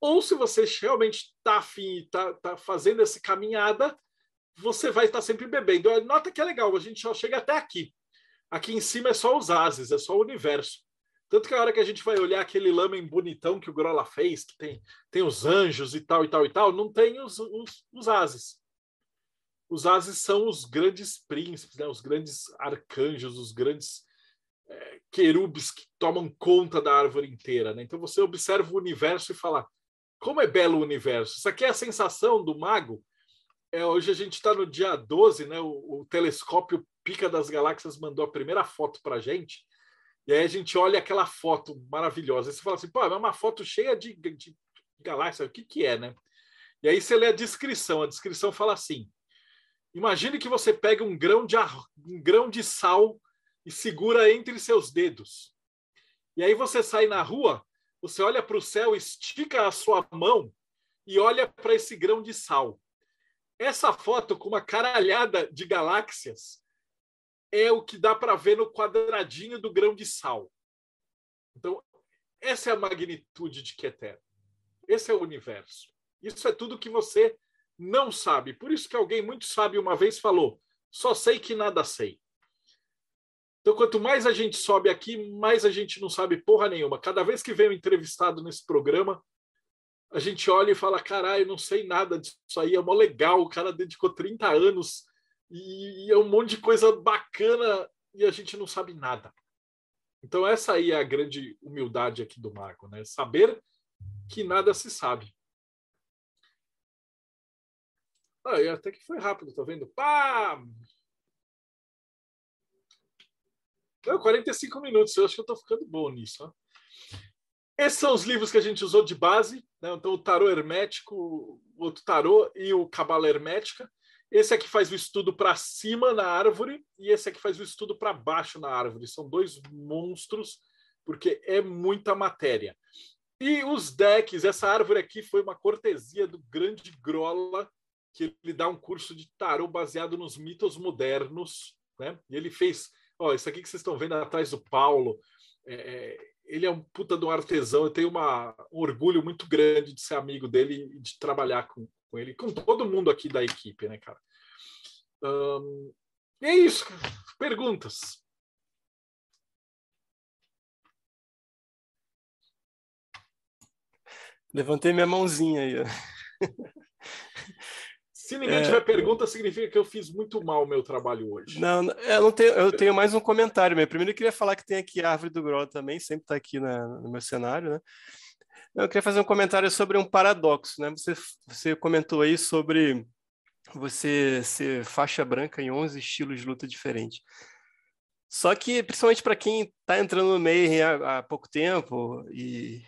Ou se você realmente está afim e está tá fazendo essa caminhada, você vai estar tá sempre bebendo. Nota que é legal, a gente só chega até aqui. Aqui em cima é só os ases, é só o universo. Tanto que a hora que a gente vai olhar aquele lamen bonitão que o Grola fez, que tem, tem os anjos e tal e tal e tal, não tem os, os, os ases. Os ases são os grandes príncipes, né? os grandes arcanjos, os grandes é, querubes que tomam conta da árvore inteira. Né? Então você observa o universo e fala: como é belo o universo. Isso aqui é a sensação do mago. É, hoje a gente está no dia 12, né? o, o telescópio Pica das Galáxias mandou a primeira foto para a gente E aí a gente olha aquela foto maravilhosa. E você fala assim, pô, é uma foto cheia de, de galáxias, o que, que é, né? E aí você lê a descrição. A descrição fala assim: imagine que você pega um grão de, um grão de sal e segura entre seus dedos. E aí você sai na rua, você olha para o céu, estica a sua mão e olha para esse grão de sal. Essa foto com uma caralhada de galáxias é o que dá para ver no quadradinho do grão de sal. Então, essa é a magnitude de Keter. Esse é o universo. Isso é tudo que você não sabe. Por isso que alguém muito sábio uma vez falou: só sei que nada sei. Então, quanto mais a gente sobe aqui, mais a gente não sabe porra nenhuma. Cada vez que vem um entrevistado nesse programa, a gente olha e fala: caralho, não sei nada disso aí, é mó legal. O cara dedicou 30 anos e, é um monte de coisa bacana e a gente não sabe nada. Então, essa aí é a grande humildade aqui do Marco, né? Saber que nada se sabe. Ah, até que foi rápido, tá vendo? Pá! Não, 45 minutos, eu acho que eu tô ficando bom nisso. Ó. Esses são os livros que a gente usou de base, né? então o tarô hermético, o outro tarô e o cabala hermética. Esse aqui faz o estudo para cima na árvore e esse aqui faz o estudo para baixo na árvore. São dois monstros, porque é muita matéria. E os decks, essa árvore aqui foi uma cortesia do grande Grola, que ele dá um curso de tarô baseado nos mitos modernos, né? E ele fez, ó, isso aqui que vocês estão vendo atrás do Paulo, é, é, ele é um puta de um artesão, eu tenho uma, um orgulho muito grande de ser amigo dele e de trabalhar com, com ele, com todo mundo aqui da equipe, né, cara? É isso, perguntas. Levantei minha mãozinha aí. Se ninguém é... tiver pergunta, significa que eu fiz muito mal o meu trabalho hoje. Não, eu não tenho, eu tenho mais um comentário. Meu. Primeiro eu queria falar que tem aqui a árvore do Grol também, sempre está aqui na, no meu cenário, né? Eu queria fazer um comentário sobre um paradoxo, né? Você, você comentou aí sobre você ser faixa branca em 11 estilos de luta diferentes. Só que, principalmente para quem está entrando no meio há, há pouco tempo e,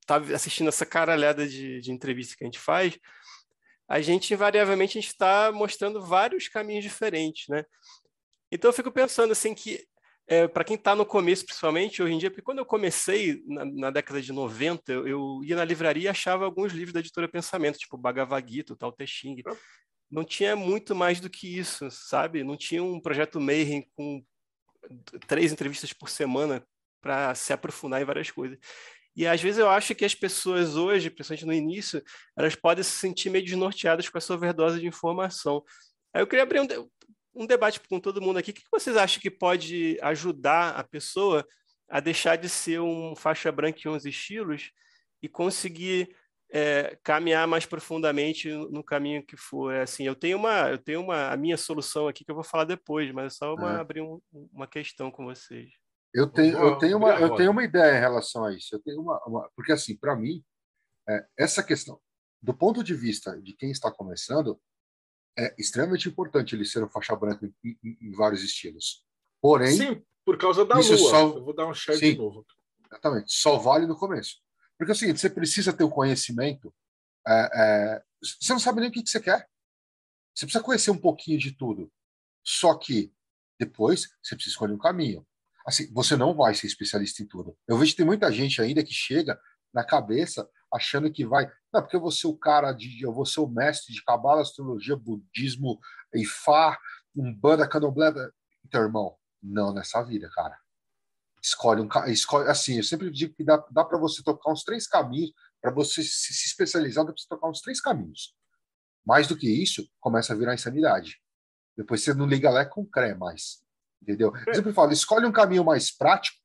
está assistindo essa caralhada de, de entrevista que a gente faz, a gente invariavelmente está mostrando vários caminhos diferentes, né? Então eu fico pensando assim que é, para quem está no começo, principalmente hoje em dia, porque quando eu comecei na, na década de 90, eu, eu, ia na livraria e achava alguns livros da editora Pensamento, tipo Bhagavad Gita, Tao Te Ching. Não tinha muito mais do que isso, sabe? Não tinha um projeto Mayhem com três entrevistas por semana para se aprofundar em várias coisas. E às vezes eu acho que as pessoas hoje, principalmente no início, elas podem se sentir meio desnorteadas com essa overdose de informação. Aí eu queria abrir um, de um debate com todo mundo aqui. O que vocês acham que pode ajudar a pessoa a deixar de ser um faixa branca em 11 estilos e conseguir é, caminhar mais profundamente no caminho que for. É assim, eu tenho uma, eu tenho uma a minha solução aqui que eu vou falar depois, mas é só uma, é. abrir um, uma questão com vocês. Eu tenho, eu tenho, uma, eu tenho uma ideia em relação a isso. Eu tenho uma, uma porque assim, para mim, é, essa questão, do ponto de vista de quem está começando, é extremamente importante ele ser um faixa branca em, em, em vários estilos. Porém, sim, por causa da lua. Só, eu vou dar um share sim, de novo. Exatamente. Só vale no começo. Porque é o seguinte, você precisa ter o conhecimento. É, é, você não sabe nem o que, que você quer. Você precisa conhecer um pouquinho de tudo. Só que depois você precisa escolher um caminho. Assim, você não vai ser especialista em tudo. Eu vejo que tem muita gente ainda que chega na cabeça achando que vai. Não, porque eu vou ser o cara de. Eu vou ser o mestre de cabala, astrologia, budismo, Ifá, umbanda, candomblé. Então, irmão, não nessa vida, cara. Escolhe um. Escolhe, assim, eu sempre digo que dá, dá para você tocar uns três caminhos. Para você se, se especializar, dá para você tocar uns três caminhos. Mais do que isso, começa a virar insanidade. Depois você não liga lá com cré mais. Entendeu? Eu sempre falo, escolhe um caminho mais prático,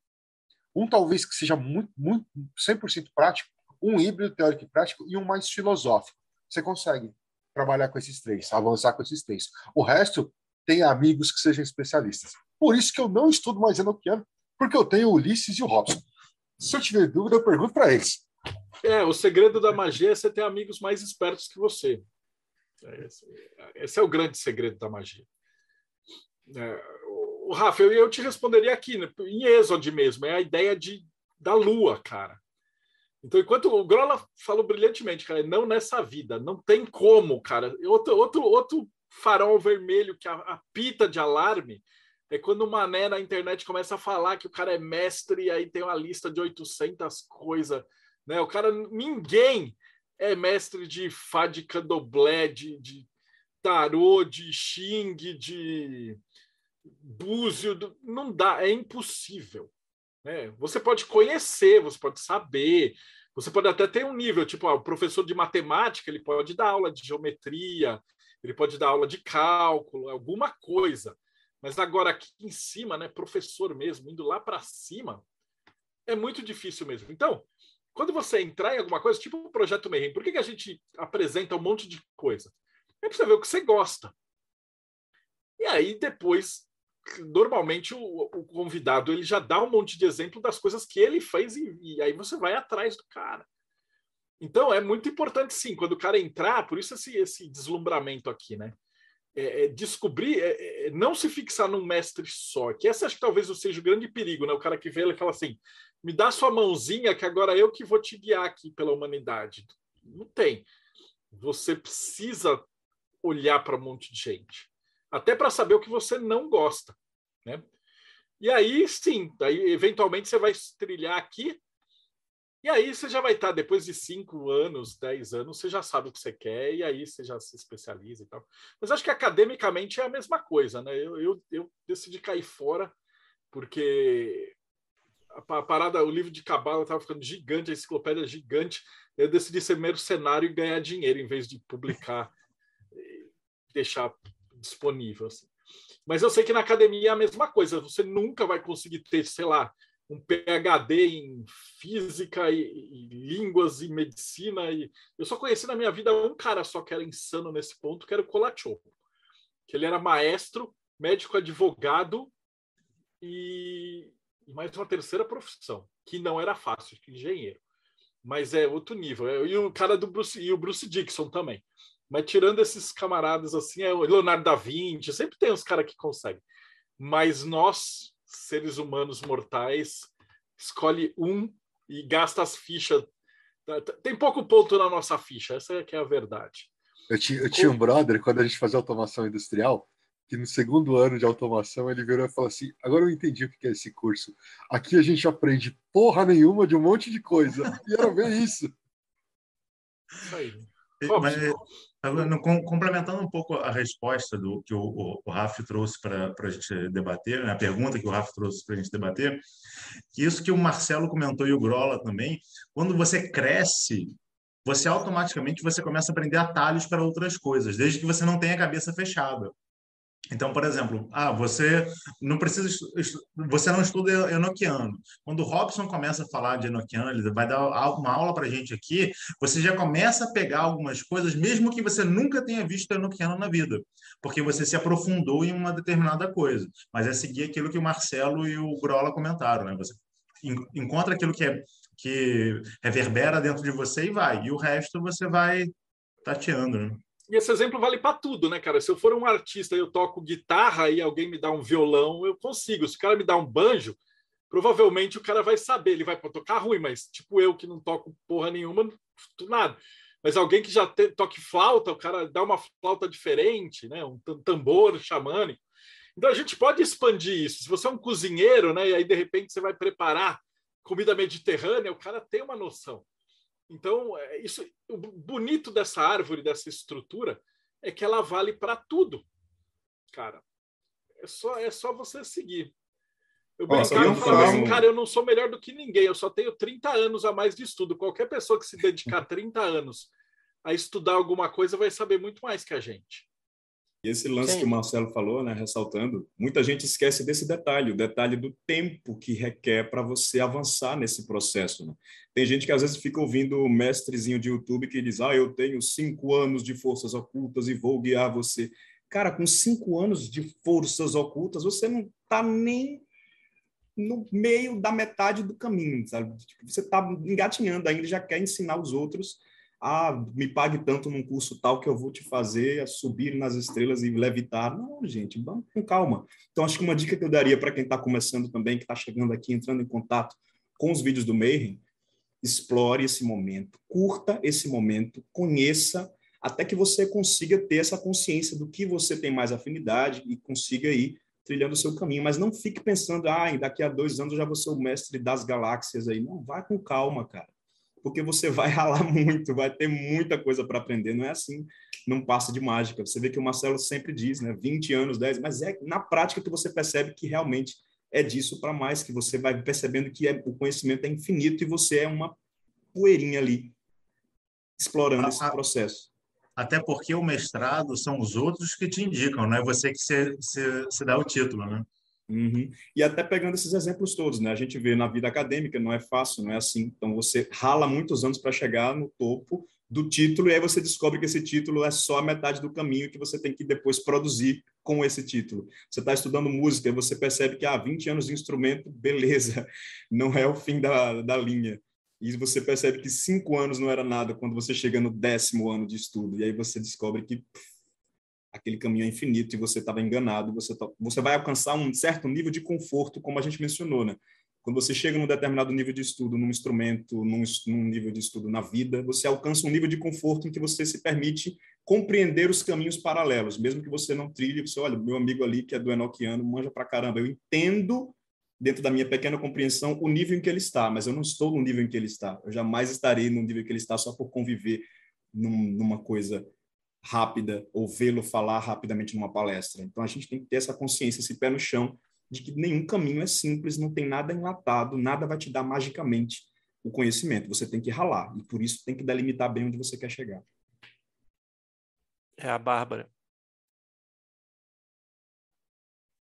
um talvez que seja muito, muito 100% prático, um híbrido teórico e prático e um mais filosófico. Você consegue trabalhar com esses três, avançar com esses três. O resto tem amigos que sejam especialistas. Por isso que eu não estudo mais Enochiano, porque eu tenho o Ulisses e o Robson. Se eu tiver dúvida, eu pergunto para eles. É, o segredo da magia é você ter amigos mais espertos que você. Esse, esse é o grande segredo da magia. É, o Rafa, eu, eu te responderia aqui, né, em Êxodo mesmo, é a ideia de, da lua, cara. Então, enquanto o Grola falou brilhantemente, cara, não nessa vida, não tem como, cara. Outro, outro, outro farol vermelho que apita de alarme é quando o mané na internet começa a falar que o cara é mestre e aí tem uma lista de 800 coisas, né? O cara, ninguém é mestre de Fá de Candomblé, de, de tarô, de Xing, de búzio, não dá, é impossível. Né? Você pode conhecer, você pode saber, você pode até ter um nível, tipo, ah, o professor de matemática, ele pode dar aula de geometria, ele pode dar aula de cálculo, alguma coisa. Mas agora aqui em cima, né, professor mesmo, indo lá para cima, é muito difícil mesmo. Então, quando você entrar em alguma coisa, tipo o projeto Mayhem, por que, que a gente apresenta um monte de coisa? É para você ver o que você gosta. E aí depois normalmente o, o, convidado ele já dá um monte de exemplo das coisas que ele fez e, e, aí você vai atrás do cara. Então é muito importante sim, quando o cara entrar, por isso esse, esse deslumbramento aqui, né? É, é descobrir, é, é não se fixar num mestre só, que essa acho que talvez seja o grande perigo, né? O cara que vê ele fala assim: me dá sua mãozinha que agora eu que vou te guiar aqui pela humanidade. Não tem. Você precisa olhar para um monte de gente até para saber o que você não gosta, né? E aí, sim, daí eventualmente você vai trilhar aqui, e aí você já vai estar, depois de cinco anos, dez anos, você já sabe o que você quer, e aí você já se especializa e tal. Mas acho que academicamente é a mesma coisa, né? Eu, eu, eu decidi cair fora, porque a parada, o livro de cabala estava ficando gigante, a enciclopédia gigante. Eu decidi ser mercenário e ganhar dinheiro em vez de publicar, deixar disponível. Assim. Mas eu sei que na academia é a mesma coisa. Você nunca vai conseguir ter, sei lá, um PhD em física e, e, línguas e medicina. E eu só conheci na minha vida um cara só que era insano nesse ponto, que era o Kolachov. Que ele era maestro, médico advogado e, e mais uma terceira profissão, que não era fácil, engenheiro. Mas é outro nível. E o cara do Bruce, e o Bruce Dixon também. Mas tirando esses camaradas assim, é o Leonardo da Vinci, sempre tem uns caras que conseguem. Mas nós, seres humanos mortais, escolhe um e gasta as fichas. Tem pouco ponto na nossa ficha, essa é que é a verdade. Eu tinha, eu tinha um brother, quando a gente fazia automação industrial, que no segundo ano de automação ele virou e falou assim: agora eu entendi o que é esse curso. Aqui a gente aprende porra nenhuma de um monte de coisa. E era bem isso. Isso aí. Mas, complementando um pouco a resposta do que o, o, Rafa trouxe para a gente debater, né, a pergunta que o Rafa trouxe para a gente debater, que isso que o Marcelo comentou e o Grola também, quando você cresce, você automaticamente você começa a aprender atalhos para outras coisas, desde que você não tenha a cabeça fechada. Então, por exemplo, ah, você não precisa, você não estuda enoquiano. Quando o Robson começa a falar de enoquiano, ele vai dar uma aula para a gente aqui, você já começa a pegar algumas coisas, mesmo que você nunca tenha visto enoquiano na vida, porque você se aprofundou em uma determinada coisa. Mas é seguir aquilo que o Marcelo e o Grola comentaram, né? Você encontra aquilo que é que reverbera dentro de você e vai, e o resto você vai tateando, né? E esse exemplo vale para tudo, né, cara? Se eu for um artista e eu toco guitarra e alguém me dá um violão, eu consigo. Se o cara me dá um banjo, provavelmente o cara vai saber. Ele vai tocar ruim, mas tipo eu que não toco porra nenhuma, nada. Mas alguém que já te, toque flauta, o cara dá uma flauta diferente, né? Um tambor xamânico. Então a gente pode expandir isso. Se você é um cozinheiro, né, e aí de repente você vai preparar comida mediterrânea, o cara tem uma noção. Então, é, isso, o bonito dessa árvore, dessa estrutura, é que ela vale para tudo, cara. É só, é só você seguir. Eu brincava e falava assim, cara, eu não sou melhor do que ninguém, eu só tenho 30 anos a mais de estudo. Qualquer pessoa que se dedicar 30 anos a estudar alguma coisa vai saber muito mais que a gente. E esse lance Sim. que o Marcelo falou, né, ressaltando, muita gente esquece desse detalhe, o detalhe do tempo que requer para você avançar nesse processo. Né? Tem gente que às vezes fica ouvindo o mestrezinho de YouTube que diz: Ah, eu tenho cinco anos de forças ocultas e vou guiar você. Cara, com cinco anos de forças ocultas, você não está nem no meio da metade do caminho, sabe? Tipo, você está engatinhando ainda, já quer ensinar os outros ah, me pague tanto num curso tal que eu vou te fazer subir nas estrelas e levitar. Não, gente, vamos com calma. Então, acho que uma dica que eu daria para quem está começando também, que está chegando aqui, entrando em contato com os vídeos do Mayhem, explore esse momento, curta esse momento, conheça, até que você consiga ter essa consciência do que você tem mais afinidade e consiga ir trilhando o seu caminho. Mas não fique pensando, ah, daqui a dois anos eu já vou ser o mestre das galáxias aí. Não, vai com calma, cara porque você vai ralar muito, vai ter muita coisa para aprender. Não é assim, não passa de mágica. Você vê que o Marcelo sempre diz, né? 20 anos, 10, mas é na prática que você percebe que realmente é disso para mais, que você vai percebendo que é, o conhecimento é infinito e você é uma poeirinha ali, explorando esse processo. Até porque o mestrado são os outros que te indicam, não é você que se, se, se dá o título, né? Uhum. E até pegando esses exemplos todos, né? A gente vê na vida acadêmica, não é fácil, não é assim. Então você rala muitos anos para chegar no topo do título e aí você descobre que esse título é só a metade do caminho que você tem que depois produzir com esse título. Você está estudando música e você percebe que há ah, 20 anos de instrumento, beleza, não é o fim da, da linha. E você percebe que cinco anos não era nada quando você chega no décimo ano de estudo. E aí você descobre que aquele caminho é infinito e você estava enganado, você, tá, você vai alcançar um certo nível de conforto, como a gente mencionou, né? Quando você chega num determinado nível de estudo, num instrumento, num, num nível de estudo na vida, você alcança um nível de conforto em que você se permite compreender os caminhos paralelos, mesmo que você não trilhe, você olha, meu amigo ali que é do Enochiano, manja pra caramba, eu entendo dentro da minha pequena compreensão o nível em que ele está, mas eu não estou no nível em que ele está. Eu jamais estarei no nível em que ele está só por conviver num, numa coisa rápida ou vê-lo falar rapidamente numa palestra. Então a gente tem que ter essa consciência, esse pé no chão de que nenhum caminho é simples, não tem nada enlatado, nada vai te dar magicamente o conhecimento. Você tem que ralar e por isso tem que delimitar bem onde você quer chegar. É a Bárbara.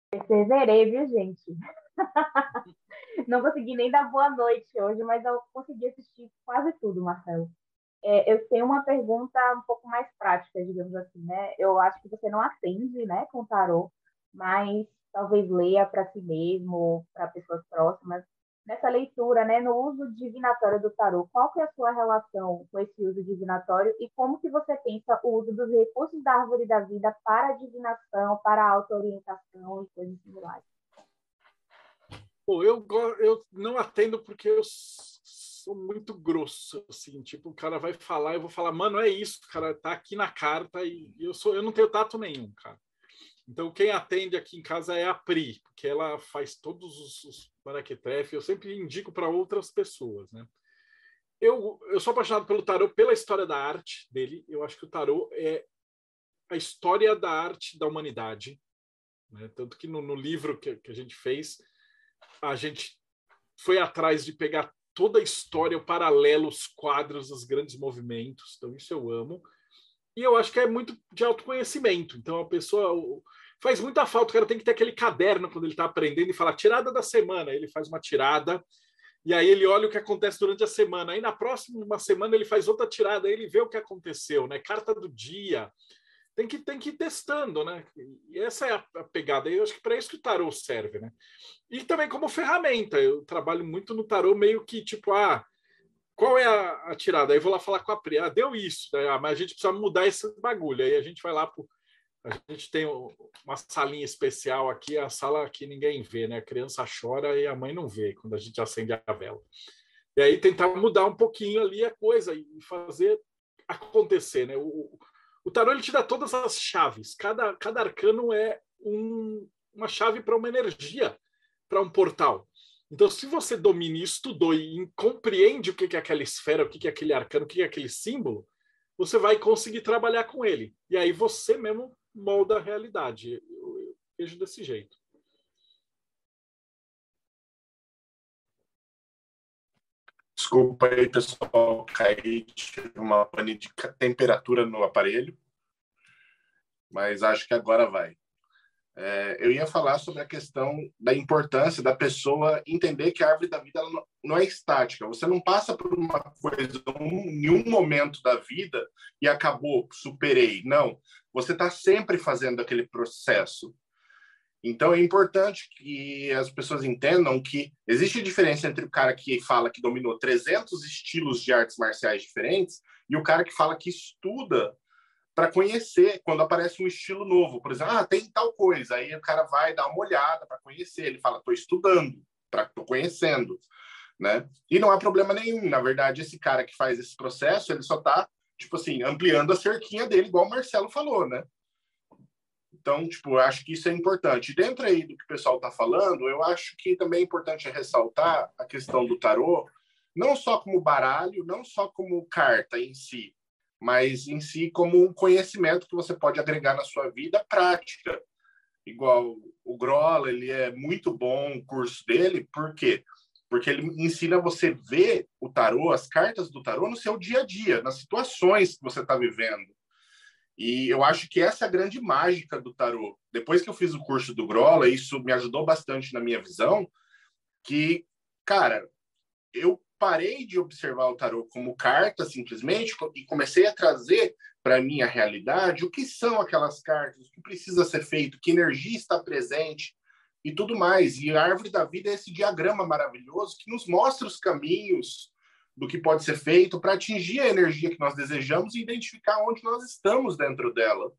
Perseverei, viu, gente? Não consegui nem dar boa noite hoje, mas eu consegui assistir quase tudo, Marcelo. É, eu tenho uma pergunta um pouco mais prática, digamos assim, né? Eu acho que você não atende, né, com tarô, mas talvez leia para si mesmo, para pessoas próximas. Nessa leitura, né, no uso divinatório do tarô, qual que é a sua relação com esse uso divinatório e como que você pensa o uso dos recursos da árvore da vida para a divinação, para a auto-orientação e coisas similares? Pô, eu, eu não atendo porque eu sou muito grosso, assim, tipo, o cara vai falar, eu vou falar, mano, é isso, cara, tá aqui na carta e eu sou, eu não tenho tato nenhum, cara. Então, quem atende aqui em casa é a Pri, porque ela faz todos os, os eu sempre indico para outras pessoas, né? Eu, eu sou apaixonado pelo tarô, pela história da arte dele. Eu acho que o tarô é a história da arte da humanidade. Né? Tanto que no, no livro que, que a gente fez, a gente foi atrás de pegar toda a história, o paralelo, os quadros, os grandes movimentos. Então, isso eu amo. E eu acho que é muito de autoconhecimento. Então, a pessoa. Faz muita falta, o cara tem que ter aquele caderno quando ele está aprendendo e fala tirada da semana. Ele faz uma tirada, e aí ele olha o que acontece durante a semana. Aí na próxima semana ele faz outra tirada, aí ele vê o que aconteceu, né? Carta do dia. Tem que, tem que ir testando, né? E essa é a, pegada. Eu acho que para isso que o tarô serve, né? E também como ferramenta. Eu trabalho muito no tarô, meio que tipo, ah, qual é a, a tirada? Aí vou lá falar com a Pri, ah, deu isso, né? ah, mas a gente precisa mudar esse bagulho. Aí a gente vai lá pro. A gente tem uma salinha especial aqui, a sala que ninguém vê, né? A criança chora e a mãe não vê quando a gente acende a vela. E aí tentar mudar um pouquinho ali a coisa e fazer acontecer, né? O, o tarô ele te dá todas as chaves. Cada, cada arcano é um, uma chave para uma energia para um portal. Então, se você domina e estudou e compreende o que é aquela esfera, o que é aquele arcano, o que é aquele símbolo, você vai conseguir trabalhar com ele. E aí você mesmo molda a realidade. Eu, eu vejo desse jeito. Desculpa aí, pessoal, caí uma pane de temperatura no aparelho, mas acho que agora vai. É, eu ia falar sobre a questão da importância da pessoa entender que a árvore da vida não, é estática. Você não passa por uma coisa em um momento da vida e acabou, superei. Não. Você está sempre fazendo aquele processo. Então é importante que as pessoas entendam que existe diferença entre o cara que fala que dominou 300 estilos de artes marciais diferentes e o cara que fala que estuda para conhecer quando aparece um estilo novo. Por exemplo, ah, tem tal coisa. Aí o cara vai dar uma olhada para conhecer. Ele fala, estou estudando, estou conhecendo. Né? E não há problema nenhum. Na verdade, esse cara que faz esse processo, ele só está, tipo assim, ampliando a cerquinha dele, igual o Marcelo falou, né? Então, tipo, acho que isso é importante. Dentro aí do que o pessoal está falando, eu acho que também é importante ressaltar a questão do tarô, não só como baralho, não só como carta em si, mas em si como um conhecimento que você pode agregar na sua vida prática. Igual o Grola, ele é muito bom o curso dele, por quê? Porque ele ensina você ver o tarô, as cartas do tarô no seu dia a dia, nas situações que você está vivendo. E eu acho que essa é a grande mágica do tarô. Depois que eu fiz o curso do Grola, isso me ajudou bastante na minha visão, que, cara, eu parei de observar o tarô como carta simplesmente e comecei a trazer para minha realidade o que são aquelas cartas, o que precisa ser feito, que energia está presente e tudo mais. E a árvore da vida é esse diagrama maravilhoso que nos mostra os caminhos, do que pode ser feito para atingir a energia que nós desejamos e identificar onde nós estamos dentro dela.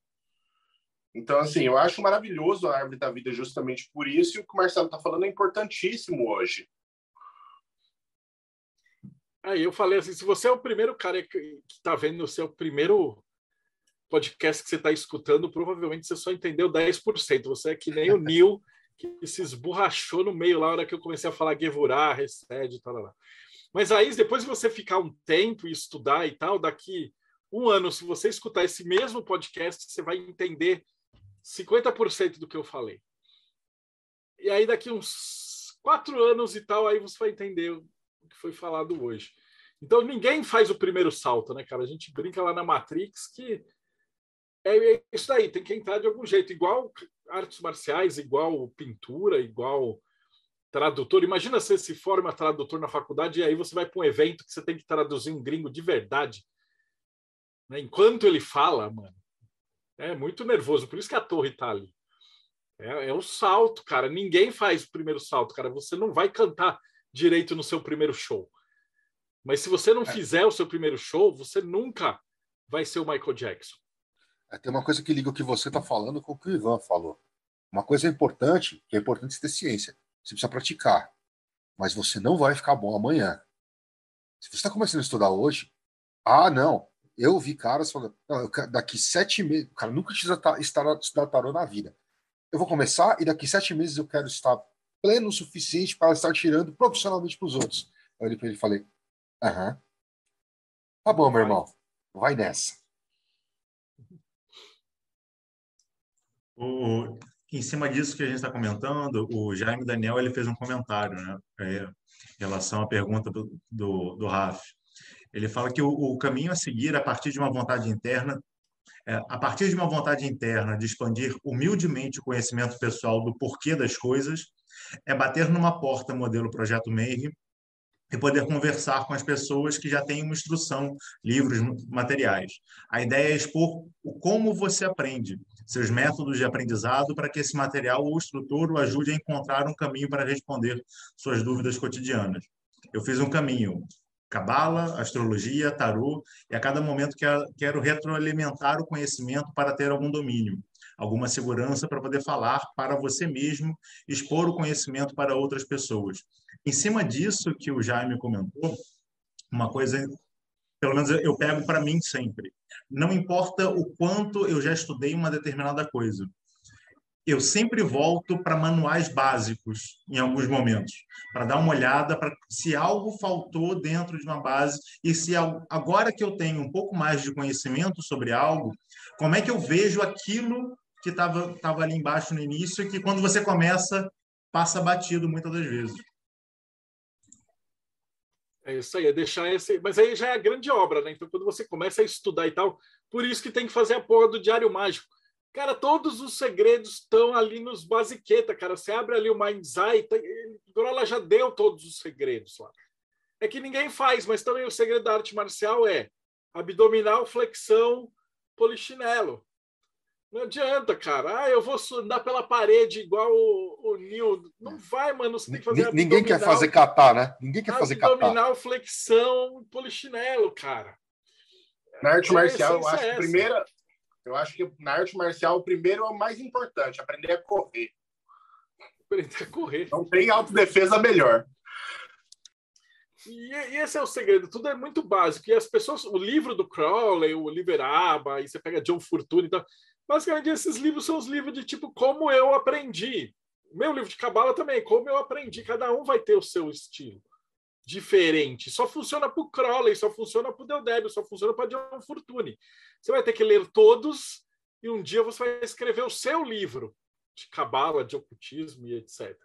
Então, assim, eu acho maravilhoso a árvore da vida justamente por isso, e o que o Marcelo está falando é importantíssimo hoje. Aí eu falei assim, se você é o primeiro cara que está vendo o seu primeiro podcast que você está escutando, provavelmente você só entendeu 10%. Você é que nem o Neil, que se esborrachou no meio lá, na hora que eu comecei a falar Gevurah, Resed e tal. Lá. Mas aí, depois de você ficar um tempo e estudar e tal, daqui um ano, se você escutar esse mesmo podcast, você vai entender 50% do que eu falei. E aí, daqui uns quatro anos e tal, aí você vai entender o que foi falado hoje. Então, ninguém faz o primeiro salto, né, cara? A gente brinca lá na Matrix que é isso aí, tem que entrar de algum jeito, igual artes marciais, igual pintura, igual tradutor. Imagina você se forma tradutor na faculdade e aí você vai para um evento que você tem que traduzir um gringo de verdade. Né? Enquanto ele fala, mano. É muito nervoso, por isso que a torre está ali. É, é o salto, cara. Ninguém faz o primeiro salto, cara. Você não vai cantar direito no seu primeiro show. Mas se você não é. fizer o seu primeiro show, você nunca vai ser o Michael Jackson. É, tem uma coisa que liga o que você está falando com o que o Ivan falou. Uma coisa importante, que é importante ter ciência. Você precisa praticar. Mas você não vai ficar bom amanhã. Se você está começando a estudar hoje, ah, não. Eu vi caras falando, daqui sete meses, o cara nunca precisa estar estudar tarô na vida. Eu vou começar e daqui sete meses eu quero estar pleno o suficiente para estar tirando profissionalmente para os outros. Eu olhei para ele e falei, aham. Tá bom, meu irmão. Vai nessa. O, em cima disso que a gente está comentando, o Jaime Daniel ele fez um comentário né, é, em relação à pergunta do, do, do Raf. Ele fala que o, o, caminho a seguir, a partir de uma vontade interna, é, a partir de uma vontade interna de expandir humildemente o conhecimento pessoal do porquê das coisas, é bater numa porta modelo Projeto Meir e poder conversar com as pessoas que já têm uma instrução, livros, materiais. A ideia é expor o como você aprende, seus métodos de aprendizado, para que esse material ou instrutor o ajude a encontrar um caminho para responder suas dúvidas cotidianas. Eu fiz um caminho, cabala, astrologia, tarô, e a cada momento quero retroalimentar o conhecimento para ter algum domínio, alguma segurança para poder falar para você mesmo, expor o conhecimento para outras pessoas. Em cima disso que o Jaime comentou, uma coisa, pelo menos eu pego para mim sempre. Não importa o quanto eu já estudei uma determinada coisa. Eu sempre volto para manuais básicos em alguns momentos, para dar uma olhada para se algo faltou dentro de uma base e se agora que eu tenho um pouco mais de conhecimento sobre algo, como é que eu vejo aquilo que estava tava ali embaixo no início que quando você começa passa batido muitas das vezes. É isso aí, é deixar esse. Mas aí já é a grande obra, né? Então, quando você começa a estudar e tal, por isso que tem que fazer a porra do Diário Mágico. Cara, todos os segredos estão ali nos basiqueta, cara. Você abre ali o Mindsight, tá... Grola já deu todos os segredos lá. É que ninguém faz, mas também o segredo da arte marcial é abdominal, flexão, polichinelo. Não adianta, cara. Ah, eu vou andar pela parede igual o, o Nil. Não vai, mano. Você tem que fazer Ninguém quer fazer catar, né? Ninguém quer fazer catar. Abdominal, flexão, polichinelo, cara. Na arte marcial, eu acho que primeira, eu acho que na arte marcial o primeiro é o mais importante, aprender a correr. Aprender a correr. Não tem autodefesa melhor. E, e, esse é o segredo, tudo é muito básico. E as pessoas, o livro do Crowley, o Liberaba, e você pega John Fortune, então, basicamente esses livros são os livros de tipo como eu aprendi. Meu livro de cabala também, como eu aprendi. Cada um vai ter o seu estilo diferente. Só funciona para o Crowley, só funciona para o Deldébio, só funciona para John Fortune. Você vai ter que ler todos e um dia você vai escrever o seu livro de cabala, de ocultismo e etc.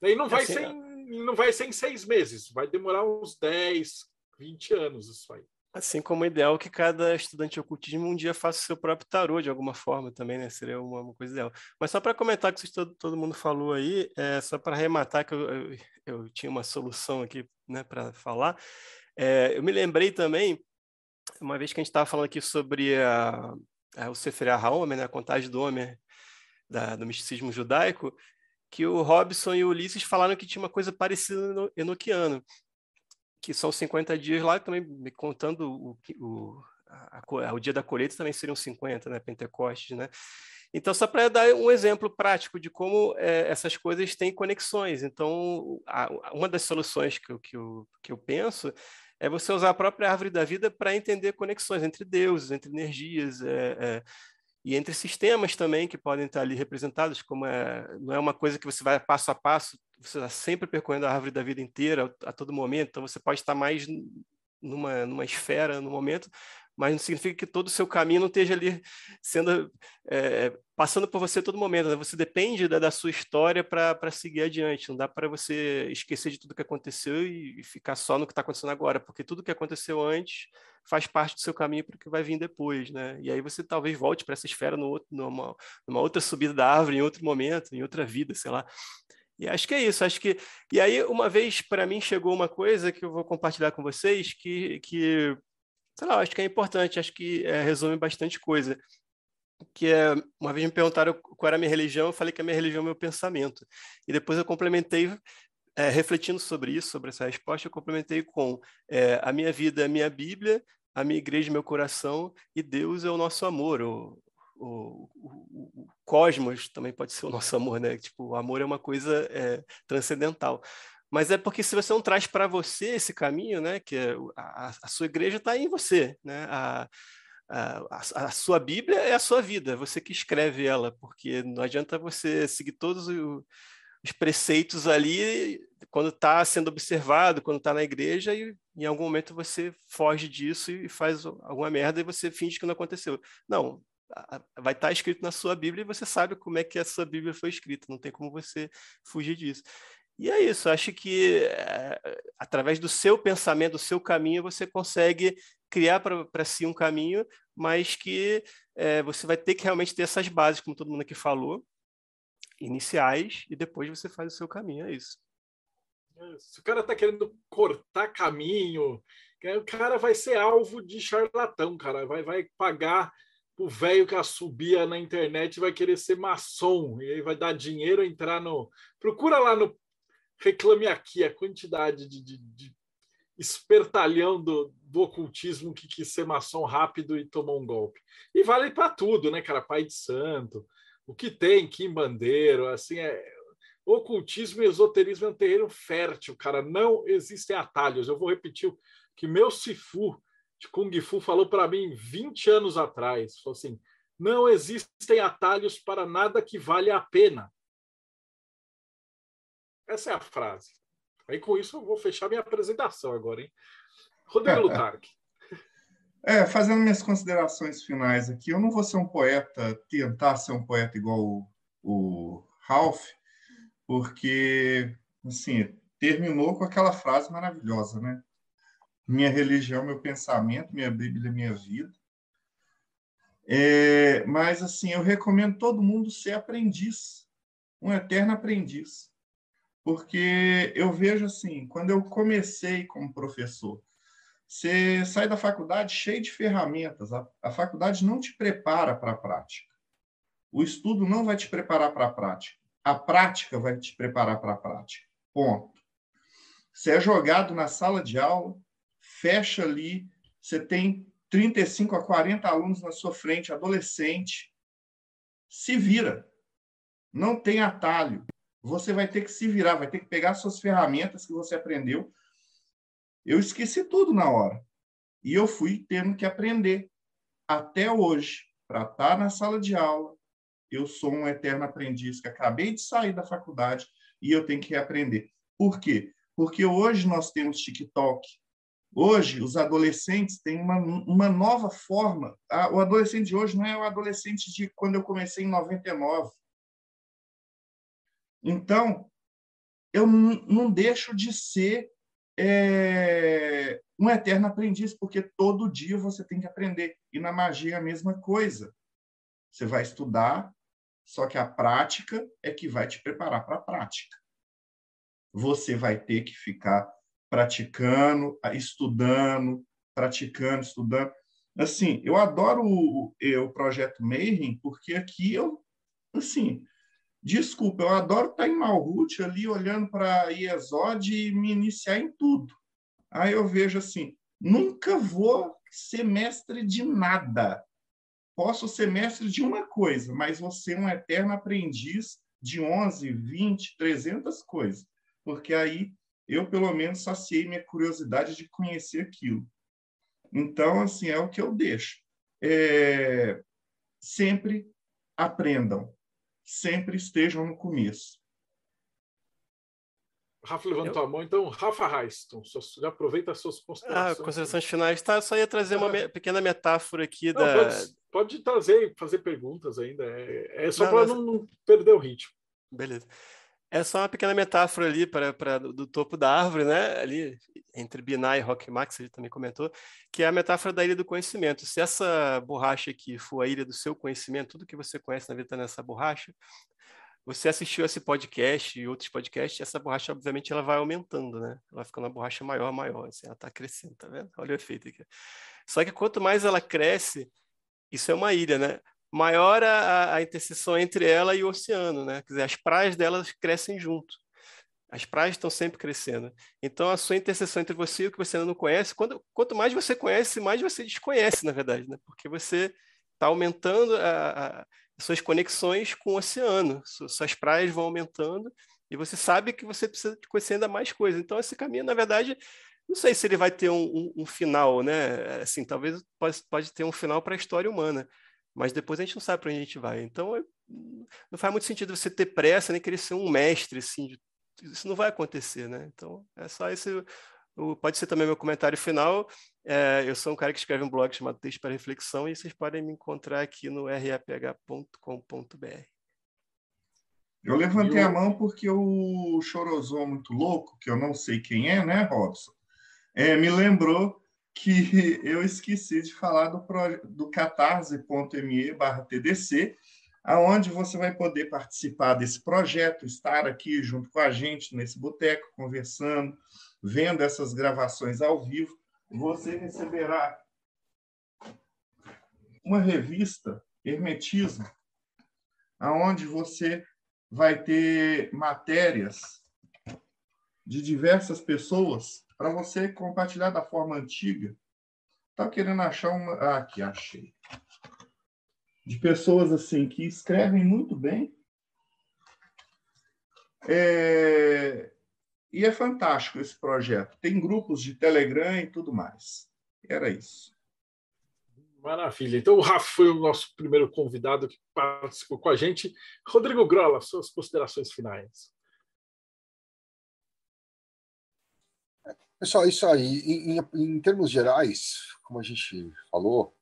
Daí não vai, assim, ser em, não vai ser em seis meses, vai demorar uns 10, 20 anos isso aí. Assim como é ideal que cada estudante de ocultismo um dia faça o seu próprio tarô de alguma forma também, né? Seria uma, uma coisa ideal. Mas só para comentar que todo, todo mundo falou aí, é, só para arrematar que eu, eu, eu, tinha uma solução aqui né, para falar. É, eu me lembrei também, uma vez que a gente estava falando aqui sobre a, a, o Sefer HaOmer, né, a contagem do Homer da, do misticismo judaico, que o Robson e o Ulisses falaram que tinha uma coisa parecida no enoquiano que são 50 dias lá, também contando o, o, a, a, o dia da colheita também seriam 50, né? Pentecostes, né? Então, só para dar um exemplo prático de como é, essas coisas têm conexões. Então, a, uma das soluções que eu, que, eu, que eu penso é você usar a própria árvore da vida para entender conexões entre deuses, entre energias, é, é, e entre sistemas também que podem estar ali representados, como é, não é uma coisa que você vai passo a passo, você está sempre percorrendo a árvore da vida inteira, a, todo momento, então você pode estar mais numa, numa esfera no momento, mas não significa que todo o seu caminho não esteja ali sendo é, passando por você todo momento. Né? Você depende da, da sua história para seguir adiante. Não dá para você esquecer de tudo que aconteceu e, e ficar só no que está acontecendo agora, porque tudo que aconteceu antes faz parte do seu caminho para o que vai vir depois, né? E aí você talvez volte para essa esfera no outro, numa, numa outra subida da árvore, em outro momento, em outra vida, sei lá. E acho que é isso, acho que. E aí, uma vez para mim chegou uma coisa que eu vou compartilhar com vocês que, que sei lá, acho que é importante, acho que é, resume bastante coisa. Que é, uma vez me perguntaram qual era a minha religião, eu falei que a minha religião é o meu pensamento. E depois eu complementei, é, refletindo sobre isso, sobre essa resposta, eu complementei com é, a minha vida é a minha Bíblia, a minha igreja é meu coração e Deus é o nosso amor. O, o, o, o, cosmos também pode ser o nosso amor, né? Tipo, o amor é uma coisa é, transcendental mas é porque se você não traz para você esse caminho, né, que é a, a sua igreja está em você, né, a, a, a, sua Bíblia é a sua vida, é você que escreve ela, porque não adianta você seguir todos os, os preceitos ali quando está sendo observado, quando está na igreja, e em algum momento você foge disso e faz alguma merda e você finge que não aconteceu. Não, vai estar tá escrito na sua Bíblia e você sabe como é que a sua Bíblia foi escrita, não tem como você fugir disso. E é isso, acho que é, através do seu pensamento, do seu caminho, você consegue criar para si um caminho, mas que é, você vai ter que realmente ter essas bases, como todo mundo aqui falou, iniciais, e depois você faz o seu caminho, é isso. Se o cara está querendo cortar caminho, o cara vai ser alvo de charlatão, cara. Vai, vai pagar o velho que assobia na internet vai querer ser maçom e aí vai dar dinheiro entrar no. Procura lá no reclame aqui a quantidade de, de, de espertalhão do, do ocultismo que quis ser maçom rápido e tomou um golpe. E vale para tudo, né, cara? Pai de santo, o que tem, Kim Bandeiro, assim, é. Ocultismo e esoterismo é um terreno fértil, cara. Não existem atalhos. Eu vou repetir o que meu Sifu de Kung Fu falou para mim 20 anos atrás. Falou assim: não existem atalhos para nada que vale a pena. Essa é a frase. Aí com isso eu vou fechar minha apresentação agora, hein? Rodrigo Lutarque. É, fazendo minhas considerações finais aqui, eu não vou ser um poeta, tentar ser um poeta igual o, o Ralph, porque, assim, terminou com aquela frase maravilhosa, né? Minha religião, meu pensamento, minha Bíblia, minha vida. É, mas, assim, eu recomendo todo mundo ser aprendiz, um eterno aprendiz porque eu vejo assim, quando eu comecei como professor, você sai da faculdade cheio de ferramentas, a, a faculdade não te prepara para a prática. O estudo não vai te preparar para a prática. A prática vai te preparar para a prática. Ponto. Você é jogado na sala de aula, fecha ali, você tem 35 a 40 alunos na sua frente, adolescente. Se vira. Não tem atalho. Você vai ter que se virar, vai ter que pegar suas ferramentas que você aprendeu. Eu esqueci tudo na hora. E eu fui tendo que aprender. Até hoje, para estar na sala de aula, eu sou um eterno aprendiz que acabei de sair da faculdade e eu tenho que aprender. Por quê? Porque hoje nós temos TikTok. Hoje, os adolescentes têm uma, uma nova forma. O adolescente de hoje não é o adolescente de quando eu comecei em 99. Então, eu não deixo de ser é, um eterno aprendiz, porque todo dia você tem que aprender. E na magia é a mesma coisa. Você vai estudar, só que a prática é que vai te preparar para a prática. Você vai ter que ficar praticando, estudando, praticando, estudando. Assim, eu adoro o, o projeto Mayhem, porque aqui eu, assim, Desculpa, eu adoro estar em Malhut ali olhando para Iesod e me iniciar em tudo. Aí eu vejo assim, nunca vou ser mestre de nada. Posso ser mestre de uma coisa, mas vou ser um eterno aprendiz de 11, 20, 300 coisas. Porque aí eu, pelo menos, saciei minha curiosidade de conhecer aquilo. Então, assim, é o que eu deixo. É... Sempre aprendam sempre estejam no começo. Rafa levantou eu... a mão, então, Rafa Raiston, já aproveita as suas considerações. Ah, considerações finais, tá? Só ia trazer uma ah. pequena metáfora aqui não, da. Pode, pode trazer, fazer perguntas ainda. É, é só para não, não perder o ritmo. Beleza. É só uma pequena metáfora ali para, do topo da árvore, né? Ali entre Binah e Rock Max, ele também comentou, que é a metáfora da ilha do conhecimento. Se essa borracha aqui for a ilha do seu conhecimento, tudo que você conhece na vida está nessa borracha, você assistiu esse podcast e outros podcasts, essa borracha, obviamente, ela vai aumentando, né? Ela vai ficando uma borracha maior, maior, assim, ela está crescendo, tá vendo? Olha o efeito aqui. Só que quanto mais ela cresce, isso é uma ilha, né? Maior a, a interseção entre ela e o oceano, né? Quer dizer, as praias delas crescem junto. As praias estão sempre crescendo. Então, a sua interseção entre você e o que você ainda não conhece, quando, quanto mais você conhece, mais você desconhece, na verdade, né? Porque você está aumentando a, a, suas conexões com o oceano, suas praias vão aumentando e você sabe que você precisa conhecer ainda mais coisas. Então, esse caminho, na verdade, não sei se ele vai ter um, um, um final, né? Assim, talvez pode, pode ter um final para a história humana, mas depois a gente não sabe para onde a gente vai. Então, não faz muito sentido você ter pressa nem querer ser um mestre, assim, isso não vai acontecer, né? Então, é só esse, pode ser também meu comentário final. É, eu sou um cara que escreve um blog chamado Texto para Reflexão e vocês podem me encontrar aqui no raph.com.br. Eu levantei eu... a mão porque o Chorozão muito louco, que eu não sei quem é, né, Robson? É, me lembrou que eu esqueci de falar do, do catarse.me barra TDC, aonde você vai poder participar desse projeto, estar aqui junto com a gente nesse boteco, conversando, vendo essas gravações ao vivo. Você receberá uma revista, Hermetismo, aonde você vai ter matérias de diversas pessoas para você compartilhar da forma antiga. Tá querendo achar uma. Ah, aqui, achei. De pessoas assim que escrevem muito bem. É... E é fantástico esse projeto. Tem grupos de Telegram e tudo mais. Era isso. Maravilha. Então, o Rafa foi o nosso primeiro convidado que participou com a gente. Rodrigo Grola, suas considerações finais. Pessoal, isso aí, em, em, em termos gerais, como a gente falou,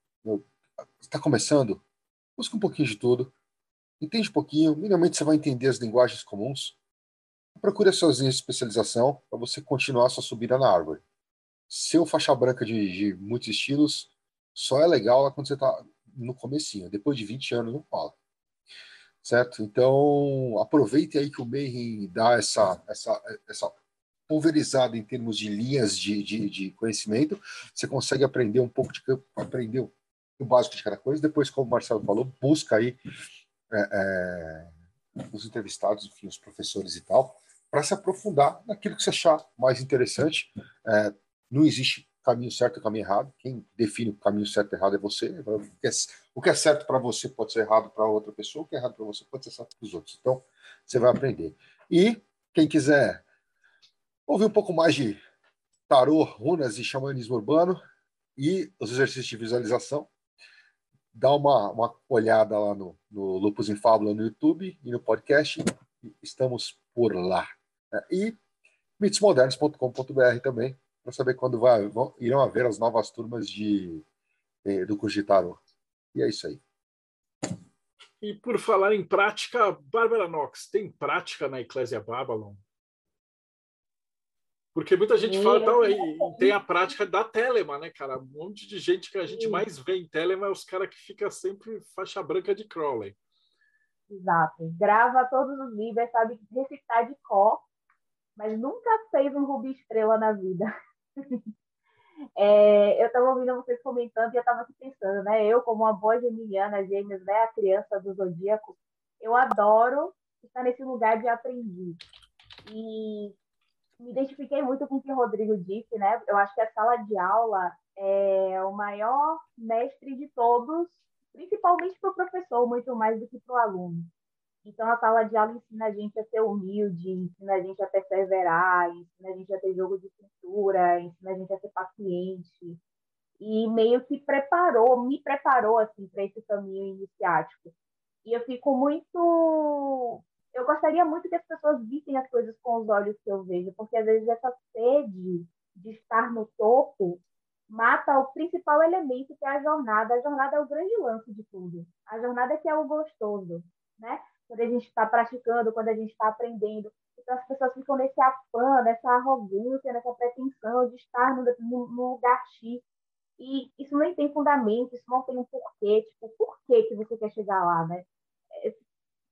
está começando, busca um pouquinho de tudo, entende um pouquinho, minimamente você vai entender as linguagens comuns, procure a sua especialização para você continuar a sua subida na árvore. Seu faixa branca de, de muitos estilos só é legal quando você está no comecinho, depois de 20 anos não fala. Certo? Então, aproveite aí que o Mayhem dá essa, essa, essa pulverizado em termos de linhas de, de, de, conhecimento, você consegue aprender um pouco de aprender o básico de cada coisa. Depois, como o Marcelo falou, busca aí é, é, os entrevistados, enfim, os professores e tal, para se aprofundar naquilo que você achar mais interessante. É, não existe caminho certo e caminho errado. Quem define o caminho certo e errado é você. O que é, é certo para você pode ser errado para outra pessoa, o que é errado para você pode ser certo para os outros. Então, você vai aprender. E quem quiser ouvir um pouco mais de tarô, runas e xamanismo urbano e os exercícios de visualização, dá uma, uma olhada lá no, no Lupus em Fábula no YouTube e no podcast. Estamos por lá. E mitosmodernos.com.br também, para saber quando vai, vão, irão haver as novas turmas de, eh, do curso de tarô. E é isso aí. E por falar em prática, Bárbara Knox, tem prática na Eclésia Babylon? Porque muita gente fala, tal, e, tem a prática da Telema, né, cara? Um monte de gente que a gente mais vê em Telema é os caras que fica sempre faixa branca de Crowley. Exato. Grava todos os livros, sabe recitar de cor, mas nunca fez um Rubi Estrela na vida. É, eu estava ouvindo vocês comentando e eu estava aqui pensando, né? Eu, como uma boa geminiana, gêmeos, né? A criança do zodíaco, eu adoro estar nesse lugar de aprendiz. E me identifiquei muito com o que o Rodrigo disse, né? Eu acho que a sala de aula é o maior mestre de todos, principalmente para o professor, muito mais do que para o aluno. Então, a sala de aula ensina a gente a ser humilde, ensina a gente a perseverar, ensina a gente a ter jogo de cintura, ensina a gente a ser paciente. E meio que preparou, me preparou assim para esse caminho iniciático. E eu fico muito. Eu gostaria muito que as pessoas vissem as coisas com os olhos que eu vejo, porque às vezes essa sede de estar no topo mata o principal elemento que é a jornada. A jornada é o grande lance de tudo. A jornada é que é o gostoso, né? quando a gente está praticando, quando a gente está aprendendo. Então as pessoas ficam nesse afã, nessa arrogância, nessa pretensão de estar no, no, no lugar X. E isso não tem fundamento, isso não tem um porquê. Tipo, por que, que você quer chegar lá, né?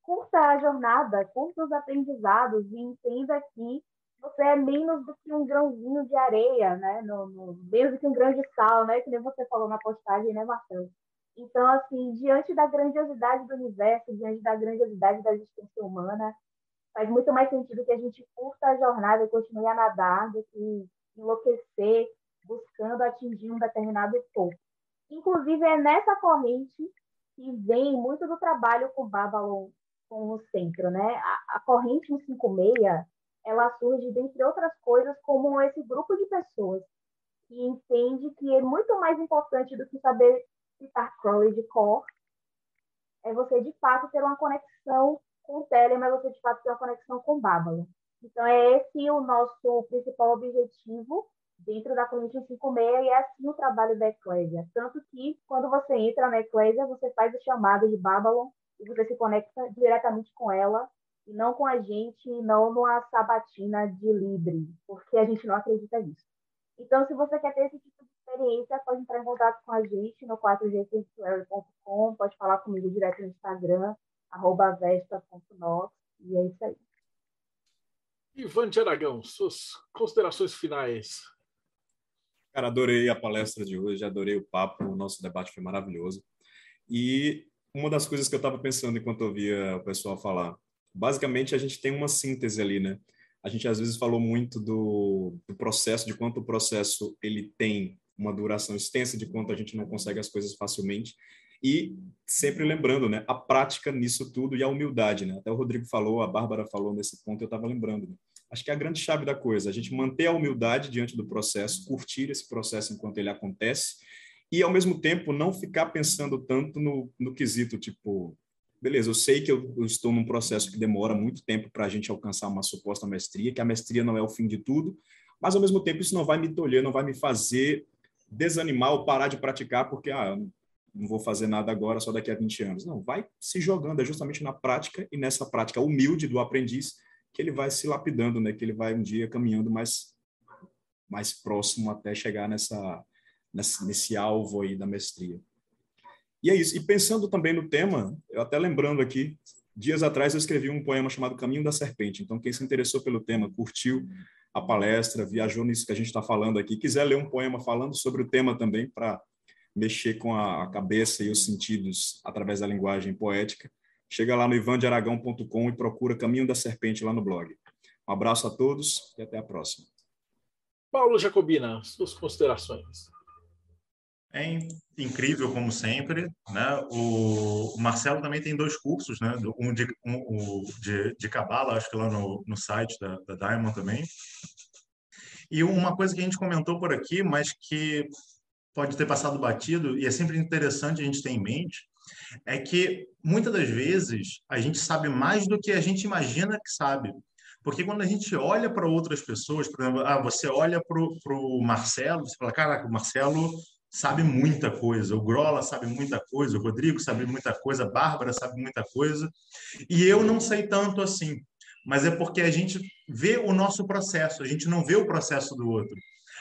Curta a jornada, curta os aprendizados e entenda que você é menos do que um grãozinho de areia, né? No, no, menos do que um grão de sal, né? Que nem você falou na postagem, né, Marcelo? Então, assim, diante da grandiosidade do universo, diante da grandiosidade da existência humana, faz muito mais sentido que a gente curta a jornada e continue a nadar do que enlouquecer buscando atingir um determinado topo. Inclusive, é nessa corrente que vem muito do trabalho com Babylon, com o centro, né? A, a corrente 156, ela surge, dentre outras coisas, como esse grupo de pessoas que entende que é muito mais importante do que saber citar Crowley de cor, é você de fato ter uma conexão com o Telemann, é você de fato ter uma conexão com Babylon. Então, é esse o nosso principal objetivo dentro da corrente 156 e é assim o trabalho da Eclésia. Tanto que, quando você entra na Eclésia, você faz o chamado de Babylon e você se conecta diretamente com ela e não com a gente, não numa sabatina de Libre, porque a gente não acredita nisso. Então, se você quer ter esse tipo de experiência, pode entrar em contato com a gente no 4gsanctuary.com, pode falar comigo direto no Instagram, arroba vesta.nox, e é isso aí. Ivan de Aragão, suas considerações finais. Cara, adorei a palestra de hoje, adorei o papo, o nosso debate foi maravilhoso. E uma das coisas que eu estava pensando enquanto eu ouvia o pessoal falar, basicamente a gente tem uma síntese ali, né? A gente às vezes falou muito do, do processo, de quanto o processo ele tem uma duração extensa, de quanto a gente não consegue as coisas facilmente. E sempre lembrando, né, a prática nisso tudo e a humildade, né? Até o Rodrigo falou, a Bárbara falou nesse ponto, eu estava lembrando. Né? Acho que é a grande chave da coisa, a gente manter a humildade diante do processo, curtir esse processo enquanto ele acontece e, ao mesmo tempo, não ficar pensando tanto no, no quesito, tipo, beleza, eu sei que eu, eu estou num processo que demora muito tempo para a gente alcançar uma suposta mestria, que a mestria não é o fim de tudo, mas, ao mesmo tempo, isso não vai me tolher, não vai me fazer desanimar ou parar de praticar porque ah, não vou fazer nada agora, só daqui a 20 anos. Não, vai se jogando, é justamente na prática e nessa prática humilde do aprendiz que ele vai se lapidando, né? que ele vai um dia caminhando mais, mais próximo até chegar nessa, nessa, nesse alvo aí da mestria. E é isso. E pensando também no tema, eu até lembrando aqui, dias atrás eu escrevi um poema chamado Caminho da Serpente. Então, quem se interessou pelo tema, curtiu, a palestra, viajou nisso que a gente está falando aqui, quiser ler um poema falando sobre o tema também, para mexer com a cabeça e os sentidos através da linguagem poética, chega lá no ivandearagão.com e procura Caminho da Serpente lá no blog. Um abraço a todos e até a próxima. Paulo Jacobina, suas considerações. É incrível, como sempre. Né? O, Marcelo também tem dois cursos, né? um de, um, de, de Cabala, acho que lá no, no site da, da Diamond também. E uma coisa que a gente comentou por aqui, mas que pode ter passado batido, e é sempre interessante a gente ter em mente, é que muitas das vezes a gente sabe mais do que a gente imagina que sabe. Porque quando a gente olha para outras pessoas, por exemplo, ah, você olha para o Marcelo, você fala, caraca, o Marcelo sabe muita coisa, o Grola sabe muita coisa, o Rodrigo sabe muita coisa, a Bárbara sabe muita coisa, e eu não sei tanto assim. Mas é porque a gente vê o nosso processo, a gente não vê o processo do outro.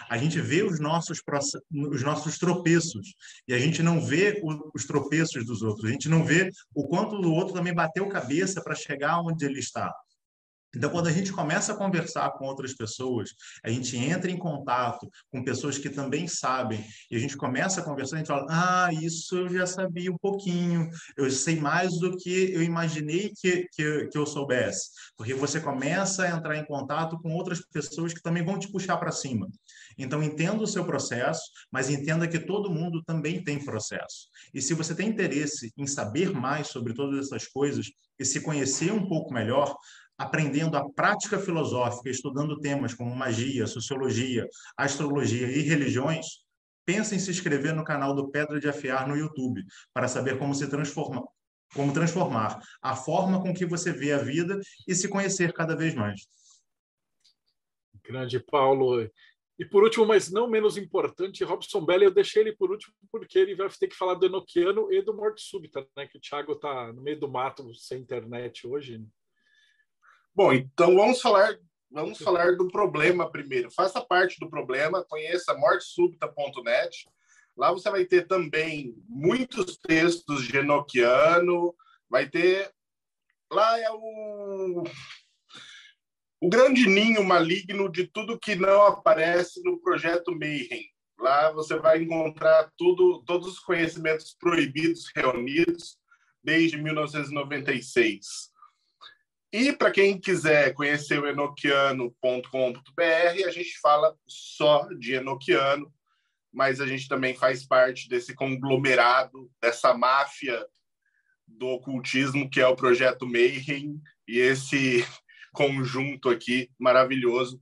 A gente vê os nossos, os nossos tropeços e a gente não vê os tropeços dos outros. A gente não vê o quanto o outro também bateu cabeça para chegar onde ele está. Então, quando a gente começa a conversar com outras pessoas, a gente entra em contato com pessoas que também sabem, e a gente começa a conversar, a gente fala: Ah, isso eu já sabia um pouquinho, eu sei mais do que eu imaginei que, que, que eu soubesse. Porque você começa a entrar em contato com outras pessoas que também vão te puxar para cima. Então, entenda o seu processo, mas entenda que todo mundo também tem processo. E se você tem interesse em saber mais sobre todas essas coisas e se conhecer um pouco melhor, aprendendo a prática filosófica, estudando temas como magia, sociologia, astrologia e religiões, pense em se inscrever no canal do Pedra de Afiar no YouTube para saber como se transformar, como transformar a forma com que você vê a vida e se conhecer cada vez mais. Grande Paulo. E por último, mas não menos importante, Robson Belli, eu deixei ele por último porque ele vai ter que falar do Enoquiano e do Morte Súbita, né? Que o Thiago está no meio do mato sem internet hoje. Bom, então vamos falar, vamos falar do problema primeiro. Faça parte do problema, conheça mortesúbita.net. Lá você vai ter também muitos textos de Enochiano, vai ter lá é o o grande ninho maligno de tudo que não aparece no projeto Mayhem. Lá você vai encontrar tudo, todos os conhecimentos proibidos reunidos desde 1996. E para quem quiser conhecer o enoquiano.com.br, a gente fala só de enoquiano, mas a gente também faz parte desse conglomerado, dessa máfia do ocultismo que é o projeto Mayhem e esse conjunto aqui maravilhoso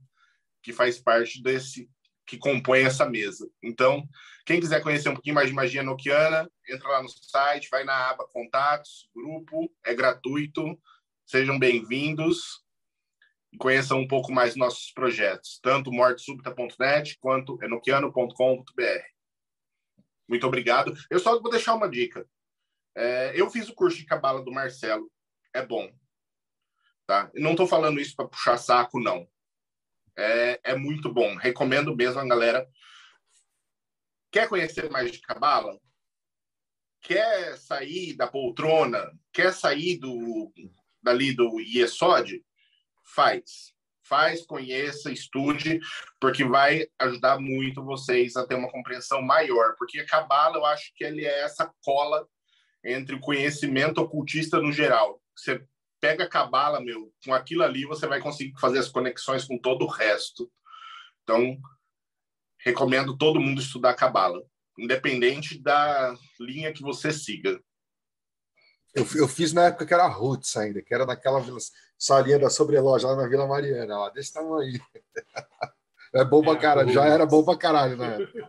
que faz parte desse que compõe essa mesa. Então, quem quiser conhecer um pouquinho mais de magia noquiana, entra lá no site, vai na aba contatos, grupo, é gratuito Sejam bem-vindos e conheçam um pouco mais nossos projetos, tanto mortesubita.net quanto enoquiano.com.br. Muito obrigado. Eu só vou deixar uma dica. É, eu fiz o curso de cabala do Marcelo. É bom. Tá? não estou falando isso para puxar saco, não. É, é muito bom. Recomendo mesmo a galera. Quer conhecer mais de cabala? Quer sair da poltrona? Quer sair do dali do IESOD, faz. Faz, conheça, estude, porque vai ajudar muito vocês a ter uma compreensão maior. Porque a Cabala, eu acho que ele é essa cola entre o conhecimento ocultista no geral. Você pega a Cabala, meu, com aquilo ali você vai conseguir fazer as conexões com todo o resto. Então, recomendo todo mundo estudar Cabala, independente da linha que você siga. Eu, eu fiz na época que era Roots ainda, que era naquela salinha da sobreloja lá na Vila Mariana, lá, desse tamanho. É bom pra é, caralho, já era bom pra caralho na época.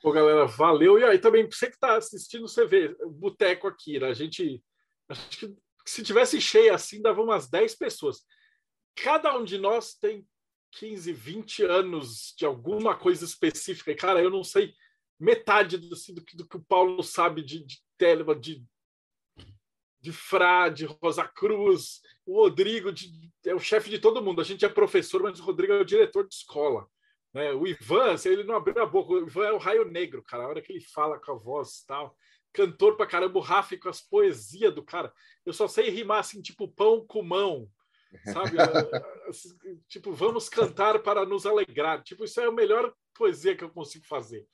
Pô, galera, valeu. E aí também, você que está assistindo, você vê o boteco aqui, né? A gente. Acho que se tivesse cheio assim, dava umas 10 pessoas. Cada um de nós tem 15, 20 anos de alguma coisa específica. E, cara, eu não sei metade do, assim, do, que, do que o Paulo sabe de, de, de de Frade, Rosa Cruz, o Rodrigo de, é o chefe de todo mundo. A gente é professor, mas o Rodrigo é o diretor de escola. Né? O Ivan, ele não abriu a boca, o Ivan é o raio negro, cara. A hora que ele fala com a voz e tal. Cantor pra caramba, o Rafa com as poesias do cara. Eu só sei rimar assim, tipo pão com mão, sabe? assim, tipo, vamos cantar para nos alegrar. Tipo, isso é a melhor poesia que eu consigo fazer.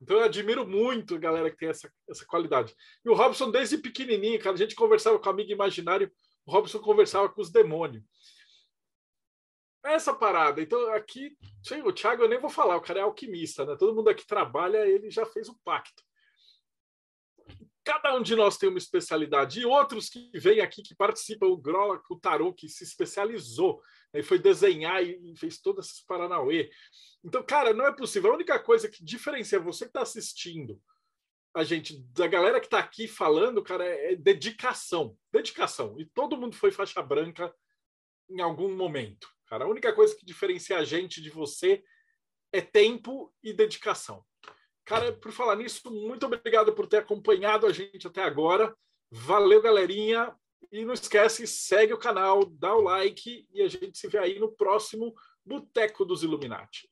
Então eu admiro muito a galera que tem essa, essa qualidade. E o Robson, desde pequenininho, cara, a gente conversava com amigo imaginário, o Robson conversava com os demônios. Essa parada. Então, aqui, o Thiago eu nem vou falar, o cara é alquimista, né? Todo mundo aqui trabalha, ele já fez o pacto. Cada um de nós tem uma especialidade. E outros que vêm aqui, que participam, o Grola, o Tarô, que se especializou, né? e foi desenhar e, e fez todas essas Paranauê. Então, cara, não é possível. A única coisa que diferencia você que está assistindo, a gente, da galera que está aqui falando, cara, é, é dedicação. Dedicação. E todo mundo foi faixa branca em algum momento. Cara, a única coisa que diferencia a gente de você é tempo e dedicação. Cara, por falar nisso, muito obrigado por ter acompanhado a gente até agora. Valeu, galerinha. E não esquece, segue o canal, dá o like e a gente se vê aí no próximo Boteco dos Illuminati.